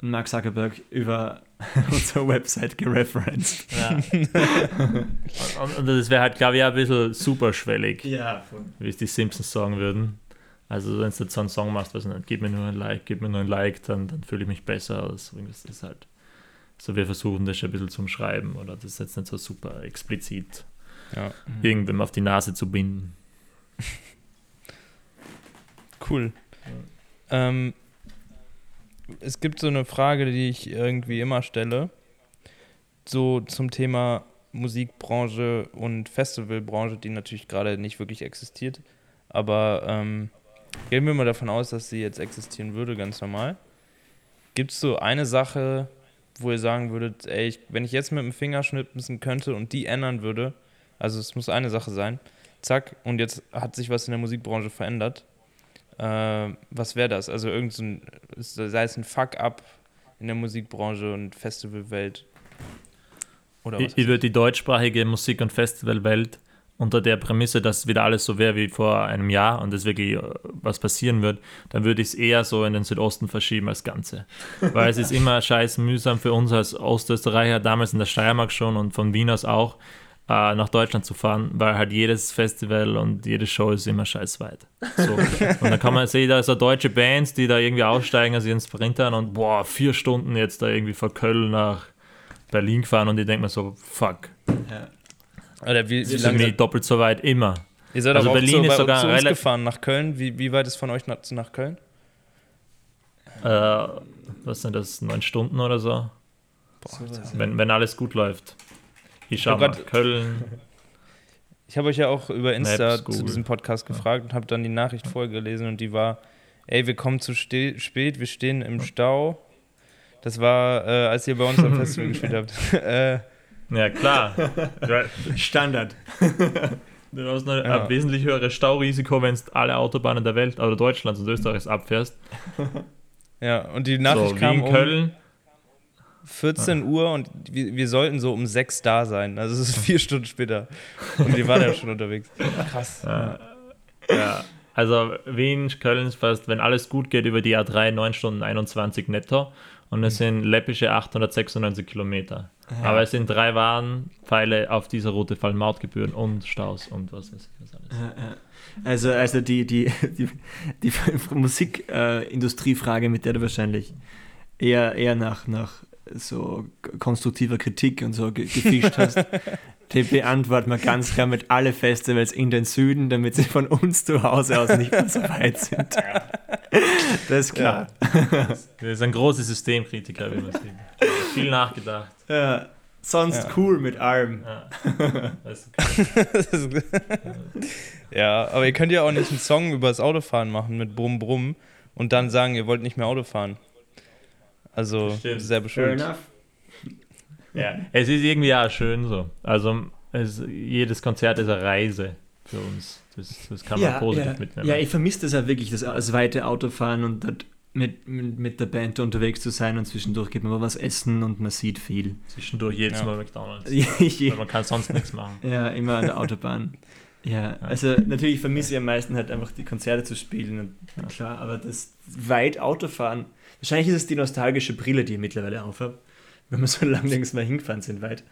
Mark Zuckerberg über unsere Website gereferenced. Ja. und, und das wäre halt, glaube ich, ein bisschen superschwellig, Ja, voll. wie es die Simpsons sagen würden. Also wenn du jetzt so einen Song machst, was nicht, gib mir nur ein Like, gib mir nur ein Like, dann, dann fühle ich mich besser. Also das ist halt so, wir versuchen das schon ein bisschen zum Schreiben oder das ist jetzt nicht so super explizit, Ja, irgendwem auf die Nase zu binden. cool. Ähm, es gibt so eine Frage, die ich irgendwie immer stelle, so zum Thema Musikbranche und Festivalbranche, die natürlich gerade nicht wirklich existiert. Aber ähm, gehen wir mal davon aus, dass sie jetzt existieren würde, ganz normal. Gibt es so eine Sache, wo ihr sagen würdet, ey, ich, wenn ich jetzt mit dem Finger schnipsen könnte und die ändern würde, also es muss eine Sache sein, zack, und jetzt hat sich was in der Musikbranche verändert. Äh, was wäre das? Also irgend so ein, sei es ein Fuck-up in der Musikbranche und Festivalwelt. Oder was? Ich, ich würde die deutschsprachige Musik- und Festivalwelt unter der Prämisse, dass wieder alles so wäre wie vor einem Jahr und es wirklich äh, was passieren wird, dann würde ich es eher so in den Südosten verschieben als Ganze. Weil es ist immer scheiß mühsam für uns als Ostösterreicher, damals in der Steiermark schon und von Wien aus auch, äh, nach Deutschland zu fahren, weil halt jedes Festival und jede Show ist immer scheiß weit. So. Und dann kann man sehen, da ist so deutsche Bands, die da irgendwie aussteigen aus ihren Sprintern und boah, vier Stunden jetzt da irgendwie von Köln nach Berlin gefahren und ich denke mir so, fuck, Ja. Oder wie, wie ist lange doppelt so weit immer. Ihr seid also aber auch Berlin so ist bei, sogar zu uns gefahren nach Köln. Wie, wie weit ist von euch nach, nach Köln? Äh, was sind das, neun Stunden oder so? Sowas. Wenn, wenn alles gut läuft. Ich schau hab mal, Köln. Ich habe euch ja auch über Insta Maps, zu diesem Podcast gefragt und habe dann die Nachricht vorgelesen und die war, ey, wir kommen zu spät, wir stehen im Stau. Das war, äh, als ihr bei uns am Festival gespielt habt. äh, Ja, klar. Standard. Du hast ein Ja. wesentlich höheres Staurisiko, wenn du alle Autobahnen der Welt, oder Deutschlands und Österreichs abfährst. ja, und die Nachricht so, kam um Köln. 14 Uhr und wir, wir sollten so um 6 da sein. Also es ist vier Stunden später. Und die waren ja schon unterwegs. Krass. Ja. ja. Also Wien, Köln ist fast, wenn alles gut geht, über die A3 9 Stunden 21 netto. Und es sind läppische 896 Kilometer. Aber es sind drei Warnpfeile auf dieser Route fallen Mautgebühren und Staus und was weiß ich was alles. Ja. Also, also die, die, die, die Musikindustriefrage, mit der du wahrscheinlich eher, eher nach, nach so konstruktiver Kritik und so ge gefischt hast, die beantworten wir ganz klar mit alle Festivals in den Süden, damit sie von uns zu Hause aus nicht mehr so weit sind. Das ist klar. Das ist ein großer Systemkritiker, wie man sieht. Viel nachgedacht. Ja. Sonst Ja. cool mit allem. Ja. Du, ja, aber ihr könnt ja auch nicht einen Song über das Autofahren machen mit Brumm Brumm und dann sagen, ihr wollt nicht mehr Auto fahren. Also Stimmt. sehr enough. Ja, es ist irgendwie auch schön so. Also es, jedes Konzert ist eine Reise für uns. Das, das kann man positiv ja. mitnehmen. Ja, ich vermisse das ja wirklich, das, das weite Autofahren und dort mit, mit, mit der Band unterwegs zu sein und zwischendurch geht man mal was essen und man sieht viel. Zwischendurch jedes Ja. Mal McDonalds. ja, Weil man kann sonst nichts machen. immer an der Autobahn. Ja, also natürlich vermisse ich am meisten halt einfach die Konzerte zu spielen, und, klar, aber das weit Autofahren, wahrscheinlich ist es die nostalgische Brille, die ich mittlerweile aufhabe, wenn wir so lange nirgends mal hingefahren sind weit.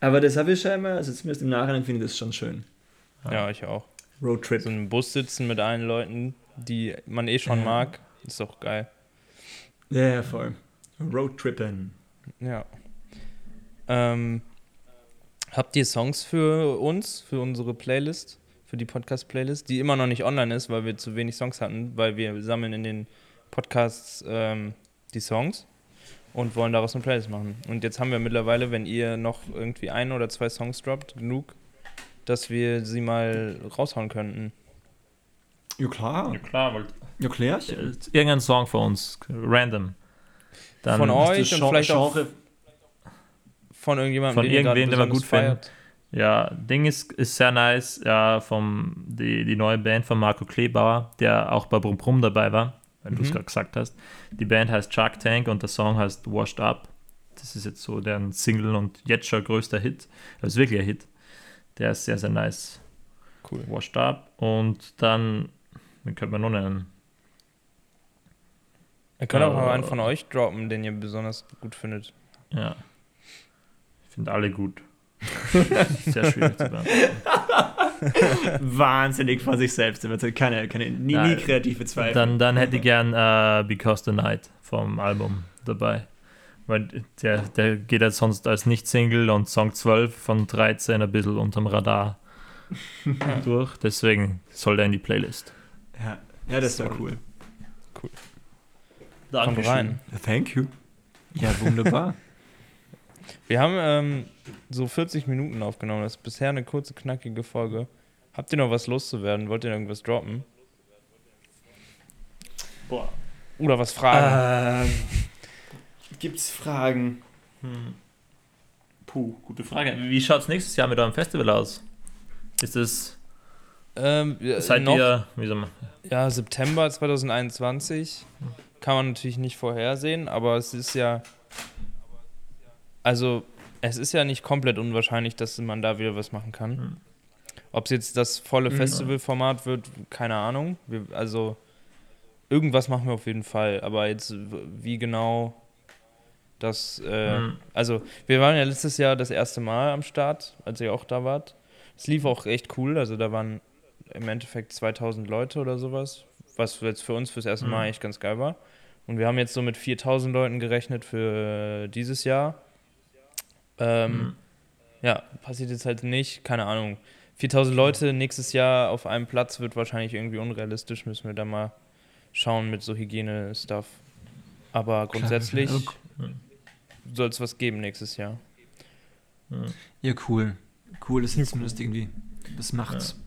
Aber das habe ich scheinbar, also zumindest im Nachhinein finde ich das schon schön. Ja, ich auch. Roadtrip. So im Bus sitzen mit allen Leuten, die man eh schon Ja. mag, ist doch geil. Ja, ja, voll. Roadtrippen. Ja. Ähm, habt ihr Songs für uns, für unsere Playlist, für die Podcast-Playlist, die immer noch nicht online ist, weil wir zu wenig Songs hatten, weil wir sammeln in den Podcasts ähm, die Songs und wollen daraus eine Playlist machen. Und jetzt haben wir mittlerweile, wenn ihr noch irgendwie ein oder zwei Songs droppt, genug, dass wir sie mal raushauen könnten. Ja, klar. Ja klar, weil Ja, klar. äh, irgendein Song für uns, random. Dann Von euch und vielleicht auch von irgendjemandem, Von den irgendwen, den wir gut finden. feiert. Ja, Ding ist, ist sehr nice, ja, vom, die, die neue Band von Marco Kleebauer, der auch bei Brumm Brumm dabei war, weil du es Mhm. gerade gesagt hast. Die Band heißt Shark Tank und der Song heißt Washed Up. Das ist jetzt so deren Single und jetzt schon größter Hit. Das ist wirklich ein Hit. Der ist sehr, sehr nice. Cool. Washed Up. Und dann, wie könnte man noch nennen? Ihr könnt auch mal einen von euch droppen, den ihr besonders gut findet. Ja. Ich finde alle gut. Sehr schwierig zu beantworten. Wahnsinnig von sich selbst. Keine, keine, nie, nie kreative Zweifel. Dann, dann hätte ich gern uh, Because the Night vom Album dabei. Weil der, der geht jetzt sonst als Nicht-Single und Song 12 von 13 ein bisschen unterm Radar durch. Deswegen soll der in die Playlist. Ja, ja das war cool. Cool. Kommt rein. Thank you. Ja, wunderbar. Wir haben ähm, so 40 Minuten aufgenommen. Das ist bisher eine kurze, knackige Folge. Habt ihr noch was loszuwerden? Wollt ihr irgendwas droppen? Boah. Oder was fragen? Ähm, gibt's Fragen? Hm. Puh, gute Frage. Wie schaut es nächstes Jahr mit eurem Festival aus? Ist es. Ähm, seid noch, ihr. Wie soll man? Ja, September 2021. Kann man natürlich nicht vorhersehen, aber es ist ja. Also, es ist ja nicht komplett unwahrscheinlich, dass man da wieder was machen kann. Hm. Ob es jetzt das volle hm. Festivalformat wird, keine Ahnung. Wir, also, irgendwas machen wir auf jeden Fall. Aber jetzt, wie genau das. Äh, hm. Also, wir waren ja letztes Jahr das erste Mal am Start, als ihr auch da wart. Es lief auch echt cool. Also, da waren im Endeffekt 2000 Leute oder sowas, was jetzt für uns fürs erste Mal echt ganz geil war. Und wir haben jetzt so mit 4000 Leuten gerechnet für dieses Jahr. Ähm, mhm. Ja, passiert jetzt halt nicht, keine Ahnung. 4000 Leute nächstes Jahr auf einem Platz wird wahrscheinlich irgendwie unrealistisch, müssen wir da mal schauen mit so Hygiene-Stuff. Aber grundsätzlich soll es was geben nächstes Jahr. Ja, cool. Cool ist jetzt zumindest irgendwie. Das macht's.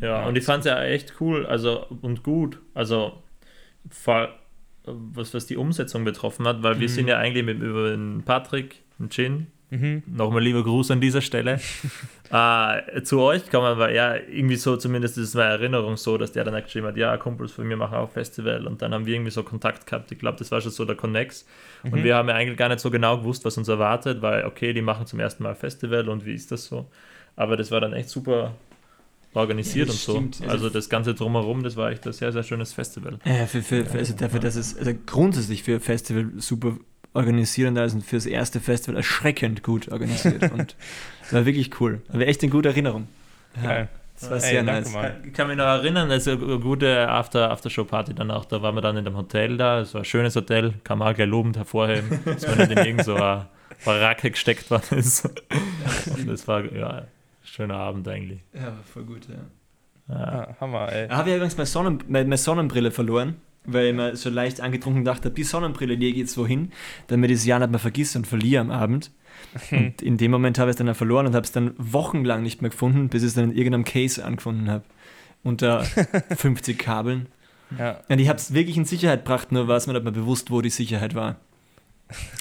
Ja, ja und ich fand es ja echt cool, also und gut. Also vor, was, was die Umsetzung betroffen hat, weil mhm. wir sind ja eigentlich mit über den Patrick, den Chin, Mhm. Nochmal lieber Gruß an dieser Stelle. äh, zu euch kommen, weil ja, irgendwie so, zumindest ist es meine Erinnerung so, dass der dann geschrieben hat, ja, Kumpels von mir machen auch Festival und dann haben wir irgendwie so Kontakt gehabt. Ich glaube, das war schon so der Connex. Mhm. Und wir haben ja eigentlich gar nicht so genau gewusst, was uns erwartet, weil, okay, die machen zum ersten Mal Festival und wie ist das so? Aber das war dann echt super organisiert ja, und so. Stimmt. Also, also, das Ganze drumherum, das war echt ein sehr, sehr schönes Festival. Ja, für, für, für also dafür, dass es also grundsätzlich für Festival super organisieren da sind fürs erste Festival erschreckend gut organisiert. und das war wirklich cool. War echt in guter Erinnerung. Ja, das war Ey, sehr nice. Ich kann mich noch erinnern, also eine gute After, After-Show-Party danach, da waren wir dann in dem Hotel da, es war ein schönes Hotel, kann man auch gleich lobend hervorheben, dass man nicht in irgend so eine Baracke gesteckt worden ist. Und das war, ja, ein schöner Abend eigentlich. Ja, voll gut, ja. Ja. Ah, Hammer, ey. Da habe ich übrigens meine, Sonnen meine Sonnenbrille verloren weil ich mir so leicht angetrunken dachte, die Sonnenbrille ich jetzt wohin, damit ich es ja nicht mehr vergisst und verliere am Abend. und in dem Moment habe ich es dann verloren und habe es dann wochenlang nicht mehr gefunden, bis ich es dann in irgendeinem Case angefunden habe. Unter 50 Kabeln. Ja. Und ich habe es wirklich in Sicherheit gebracht, nur war es mir nicht mehr bewusst, wo die Sicherheit war.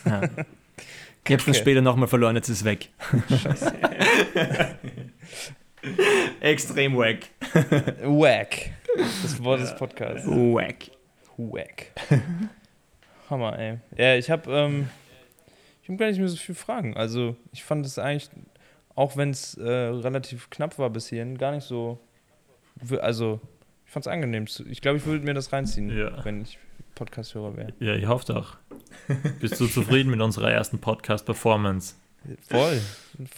Ja. Ich habe es dann später nochmal verloren, jetzt ist es weg. Scheiße. Extrem wack. Wack. Das Wort des Podcasts. Wack. Wack. Hammer, ey. Ja, ich habe ähm, ich hab gar nicht mehr so viele Fragen. Also, ich fand es eigentlich, auch wenn es äh, relativ knapp war bis hierhin, gar nicht so. Also, ich fand es angenehm. Ich glaube, ich würde mir das reinziehen, ja. wenn ich Podcast-Hörer wäre. Ja, ich hoffe doch. Bist du zufrieden mit unserer ersten Podcast-Performance? Voll,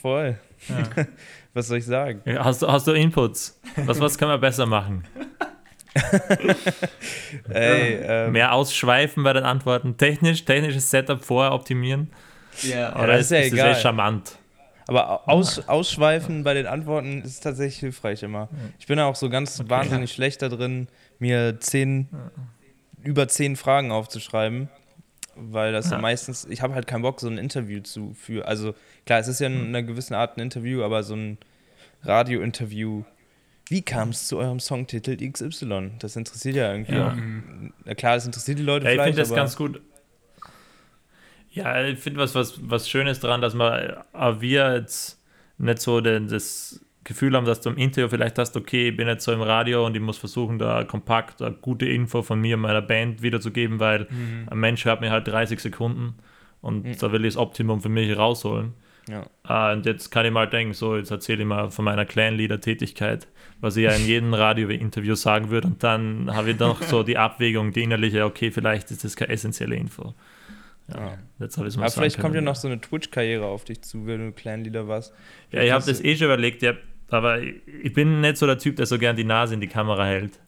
voll. Ja. Was soll ich sagen? Hast, du, hast du Inputs? Was, was kann man besser machen? Ey, ähm, Mehr ausschweifen bei den Antworten. Technisch, technisches Setup vorher optimieren. Ja, Oder das ist ja ist egal. Ist charmant. Aber aus, ausschweifen bei den Antworten ist tatsächlich hilfreich immer. Ich bin ja auch so ganz okay. wahnsinnig schlecht da drin, mir zehn, über zehn Fragen aufzuschreiben, weil das ja. meistens, ich habe halt keinen Bock, so ein Interview zu führen. Also klar, es ist ja in hm. einer gewissen Art ein Interview, aber so ein Radio-Interview wie kam es zu eurem Songtitel XY? Das interessiert ja irgendwie ja. auch. Na klar, das interessiert die Leute ja, vielleicht. Ich finde das ganz gut. Ja, ich finde was, was, was Schönes daran, dass man, äh, wir jetzt nicht so den, das Gefühl haben, dass du im Interview vielleicht hast, okay, ich bin jetzt so im Radio und ich muss versuchen, da kompakt eine gute Info von mir und meiner Band wiederzugeben, weil mhm. ein Mensch hört mir halt 30 Sekunden und mhm. da will ich das Optimum für mich rausholen. Ja. Uh, und jetzt kann ich mal denken, so, jetzt erzähle ich mal von meiner Clan-Leader-Tätigkeit, was ich ja in jedem Radio-Interview sagen würde. Und dann habe ich noch so die Abwägung, die innerliche, okay, vielleicht ist das keine essentielle Info. Ja, jetzt habe ich Aber vielleicht kommt ja noch so eine Twitch-Karriere auf dich zu, wenn du Clan-Leader warst. Ja, ich habe das eh schon überlegt, ja, aber ich bin nicht so der Typ, der so gern die Nase in die Kamera hält.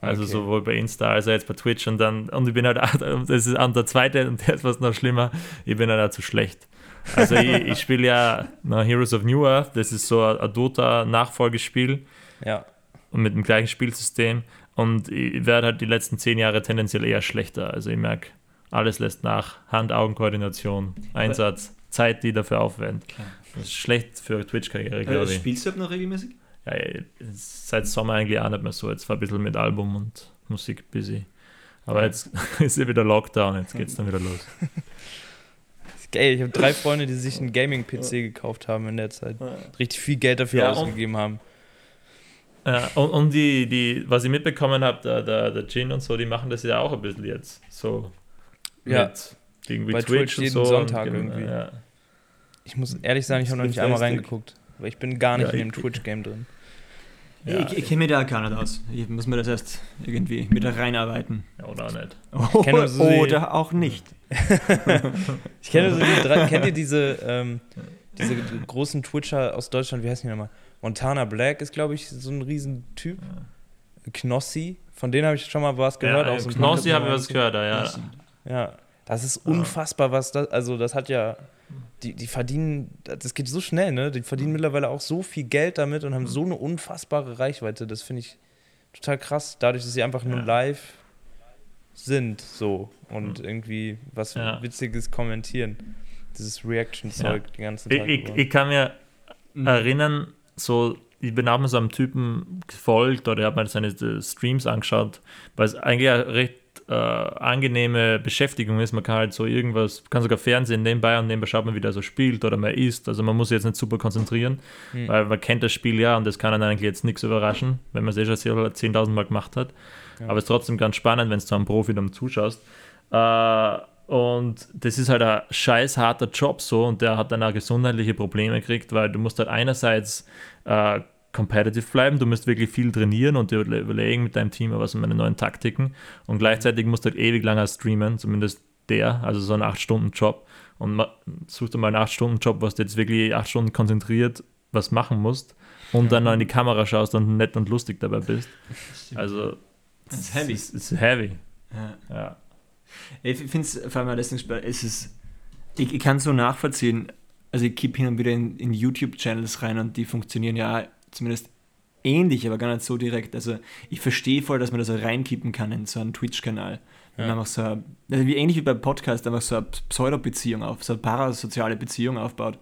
Also okay. sowohl bei Insta als auch jetzt bei Twitch und dann, und ich bin halt, das ist an der zweite und der ist was noch schlimmer, ich bin halt auch zu schlecht. Also ich, ich spiele ja na, Heroes of New Earth, das ist so ein Dota-Nachfolgespiel. Ja. Und mit dem gleichen Spielsystem. Und ich werde halt die letzten zehn Jahre tendenziell eher schlechter. Also ich merke, alles lässt nach. Hand-Augen-Koordination, Einsatz, Zeit, die dafür aufwendet. Das ist schlecht für Twitch-Karriere, glaube ich. Spielst du noch regelmäßig? Ja, seit Sommer eigentlich auch nicht mehr so. Jetzt war ein bisschen mit Album und Musik busy. Aber jetzt ist ja wieder Lockdown, jetzt geht es dann wieder los. Geil, ich habe drei Freunde, die sich einen Gaming-PC gekauft haben in der Zeit. Richtig viel Geld dafür ja, ausgegeben haben. Ja, und, und die, die, was ich mitbekommen habe, der, der, der Gin und so, die machen das ja auch ein bisschen jetzt. So ja. mit irgendwie Bei Twitch, Twitch jeden so Sonntag und, irgendwie. Ja. Ich muss ehrlich sagen, ich habe noch nicht einmal reingeguckt. Weil ich bin gar nicht ja, in dem Twitch-Game drin. Ja. Ich, ich kenne mich da gar nicht aus. Ich muss mir das erst irgendwie mit reinarbeiten. Ja, oder auch nicht. Oh, so oder auch nicht. ich kenne so die drei, kennt ihr diese, ähm, diese großen Twitcher aus Deutschland, wie heißen die nochmal? Montana Black ist, glaube ich, so ein Riesentyp. Ja. Knossi, von denen habe ich schon mal was gehört. Ja, so Knossi habe ich was gehört, ja. Ja, das ist unfassbar, was das, also das hat ja, die, die verdienen, das geht so schnell, ne? Die verdienen mittlerweile auch so viel Geld damit und haben so eine unfassbare Reichweite. Das finde ich total krass, dadurch, dass sie einfach nur live sind, so und irgendwie was ja. Witziges kommentieren. Dieses Reaction-Zeug ja. den ganzen Tag. Ich, ich, ich kann mir mhm. erinnern, so, ich bin auch mal so einem Typen gefolgt oder ich habe mir seine Streams angeschaut, weil es eigentlich eine recht äh, angenehme Beschäftigung ist. Man kann halt so irgendwas, kann sogar Fernsehen nebenbei und nebenbei schaut man, wie der so spielt oder man isst. Also man muss sich jetzt nicht super konzentrieren, mhm. weil man kennt das Spiel ja und das kann einen eigentlich jetzt nichts überraschen, wenn man es eh schon 10.000 Mal gemacht hat. Ja. Aber es ist trotzdem ganz spannend, wenn du einem Profi dann zuschaust. Äh, und das ist halt ein scheiß harter Job so und der hat dann auch gesundheitliche Probleme gekriegt, weil du musst halt einerseits äh, competitive bleiben, du musst wirklich viel trainieren und dir überlegen mit deinem Team, was sind meine neuen Taktiken und gleichzeitig musst du halt ewig lange streamen, zumindest der, also so ein 8-Stunden-Job und such dir mal einen 8-Stunden-Job, was du jetzt wirklich 8 Stunden konzentriert was machen musst und dann noch in die Kamera schaust und nett und lustig dabei bist. Also, das ist heavy. Es ist heavy. Ja. ja. Ich finde es vor allem deswegen spannend, es ist, ich, ich kann es so nachvollziehen, also ich kippe hin und wieder in, in YouTube-Channels rein und die funktionieren ja zumindest ähnlich, aber gar nicht so direkt. Also ich verstehe voll, dass man das so reinkippen kann in so einen Twitch-Kanal. Ja. einfach so, also wie ähnlich wie beim Podcast, einfach so eine Pseudo-Beziehung auf, so eine parasoziale Beziehung aufbaut.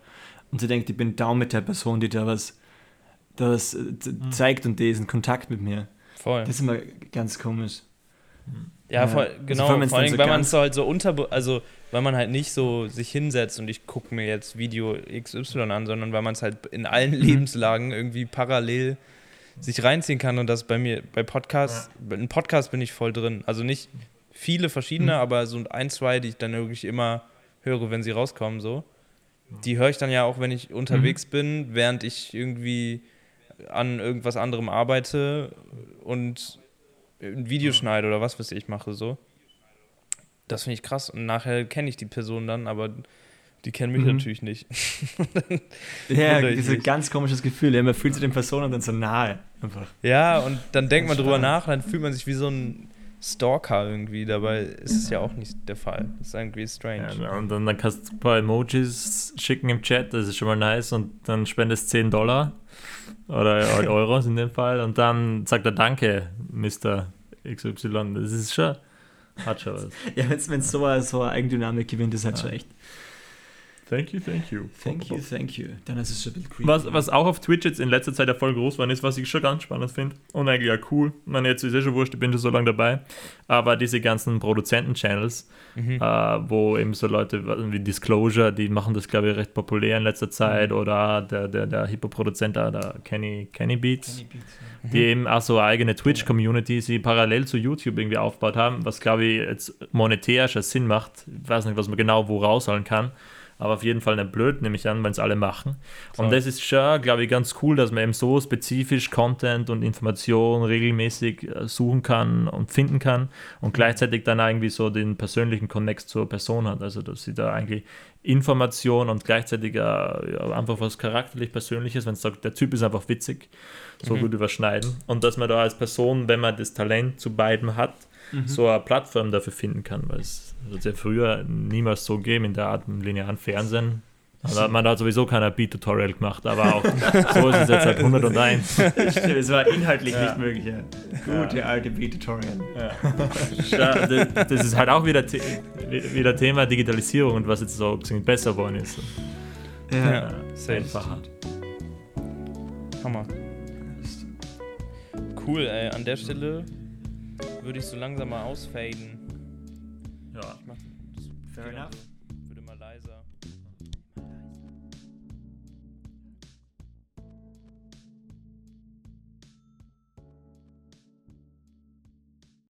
Und sie denkt, ich bin down mit der Person, die da was, da was äh, mhm. zeigt und die ist in Kontakt mit mir. Voll. Das ist immer ganz komisch. Ja, voll, also genau. Also vor allem, so weil man es so halt so unter, also weil man halt nicht so sich hinsetzt und ich gucke mir jetzt Video XY an, sondern weil man es halt in allen mhm. Lebenslagen irgendwie parallel sich reinziehen kann und das bei mir, bei Podcasts, ja. in Podcasts bin ich voll drin. Also nicht viele verschiedene, mhm. aber so ein, zwei, die ich dann wirklich immer höre, wenn sie rauskommen, so. Die höre ich dann ja auch, wenn ich unterwegs mhm. bin, während ich irgendwie an irgendwas anderem arbeite und ein Video schneide oder was weiß ich mache, so. Das finde ich krass. Und nachher kenne ich die Person dann, aber die kennen mich mhm. natürlich nicht. ja, das ist ein ganz komisches Gefühl. Ja, man fühlt sich den Personen dann so nahe. Einfach. Ja, und dann denkt man drüber nach und dann fühlt man sich wie so ein Stalker irgendwie. Dabei ist es ja auch nicht der Fall. Das ist irgendwie strange. Ja, und dann, dann kannst du ein paar Emojis schicken im Chat, das ist schon mal nice. Und dann spendest 10 Dollar oder Euros in dem Fall. Und dann sagt er Danke, Mr. XY. Das ist schon hat schon was. ja, wenn es so, so eine Eigendynamik gewinnt, ist halt ja. schon echt. Thank you, thank you. Thank you, thank you. Dann ist es schon ein bisschen creepy. Was, was auch auf Twitch jetzt in letzter Zeit ja voll groß war, ist, was ich schon ganz spannend finde und eigentlich ja cool. Ich meine, jetzt ist eh schon wurscht, ich bin schon so lange dabei. Aber diese ganzen Produzenten-Channels, mhm. äh, wo eben so Leute wie Disclosure, die machen das, glaube ich, recht populär in letzter Zeit. Mhm. Oder der, der, der Hip-Hop-Produzent da, der Kenny, Kenny Beats. Kenny Beats ja. Die eben auch so eigene Twitch-Community, sie parallel zu YouTube irgendwie aufgebaut haben, was, glaube ich, jetzt monetär schon Sinn macht. Ich weiß nicht, was man genau wo rausholen kann aber auf jeden Fall nicht blöd, nehme ich an, wenn es alle machen. Und das ist schon, glaube ich, ganz cool, dass man eben so spezifisch Content und Information regelmäßig äh, suchen kann und finden kann und gleichzeitig dann irgendwie so den persönlichen Connect zur Person hat. Also, dass sie da eigentlich Information und gleichzeitig äh, ja, einfach was charakterlich Persönliches, wenn es sagt, der Typ ist einfach witzig, so mhm. gut überschneiden. Und dass man da als Person, wenn man das Talent zu beiden hat, mhm. so eine Plattform dafür finden kann, weil es wird ja früher niemals so gegeben in der Art im linearen Fernsehen. Also man hat sowieso kein Beat-Tutorial gemacht, aber auch so ist es jetzt halt 101. Es war inhaltlich ja. nicht möglich. Ja. Gute ja. alte Beat-Tutorial. Ja. Das ist halt auch wieder, wieder Thema Digitalisierung und was jetzt so besser geworden ist. Ja, ja. einfacher. Hammer. Cool, ey. An der Stelle würde ich so langsam mal ausfaden. Ja. Ich mach Fair enough. Würde mal leiser.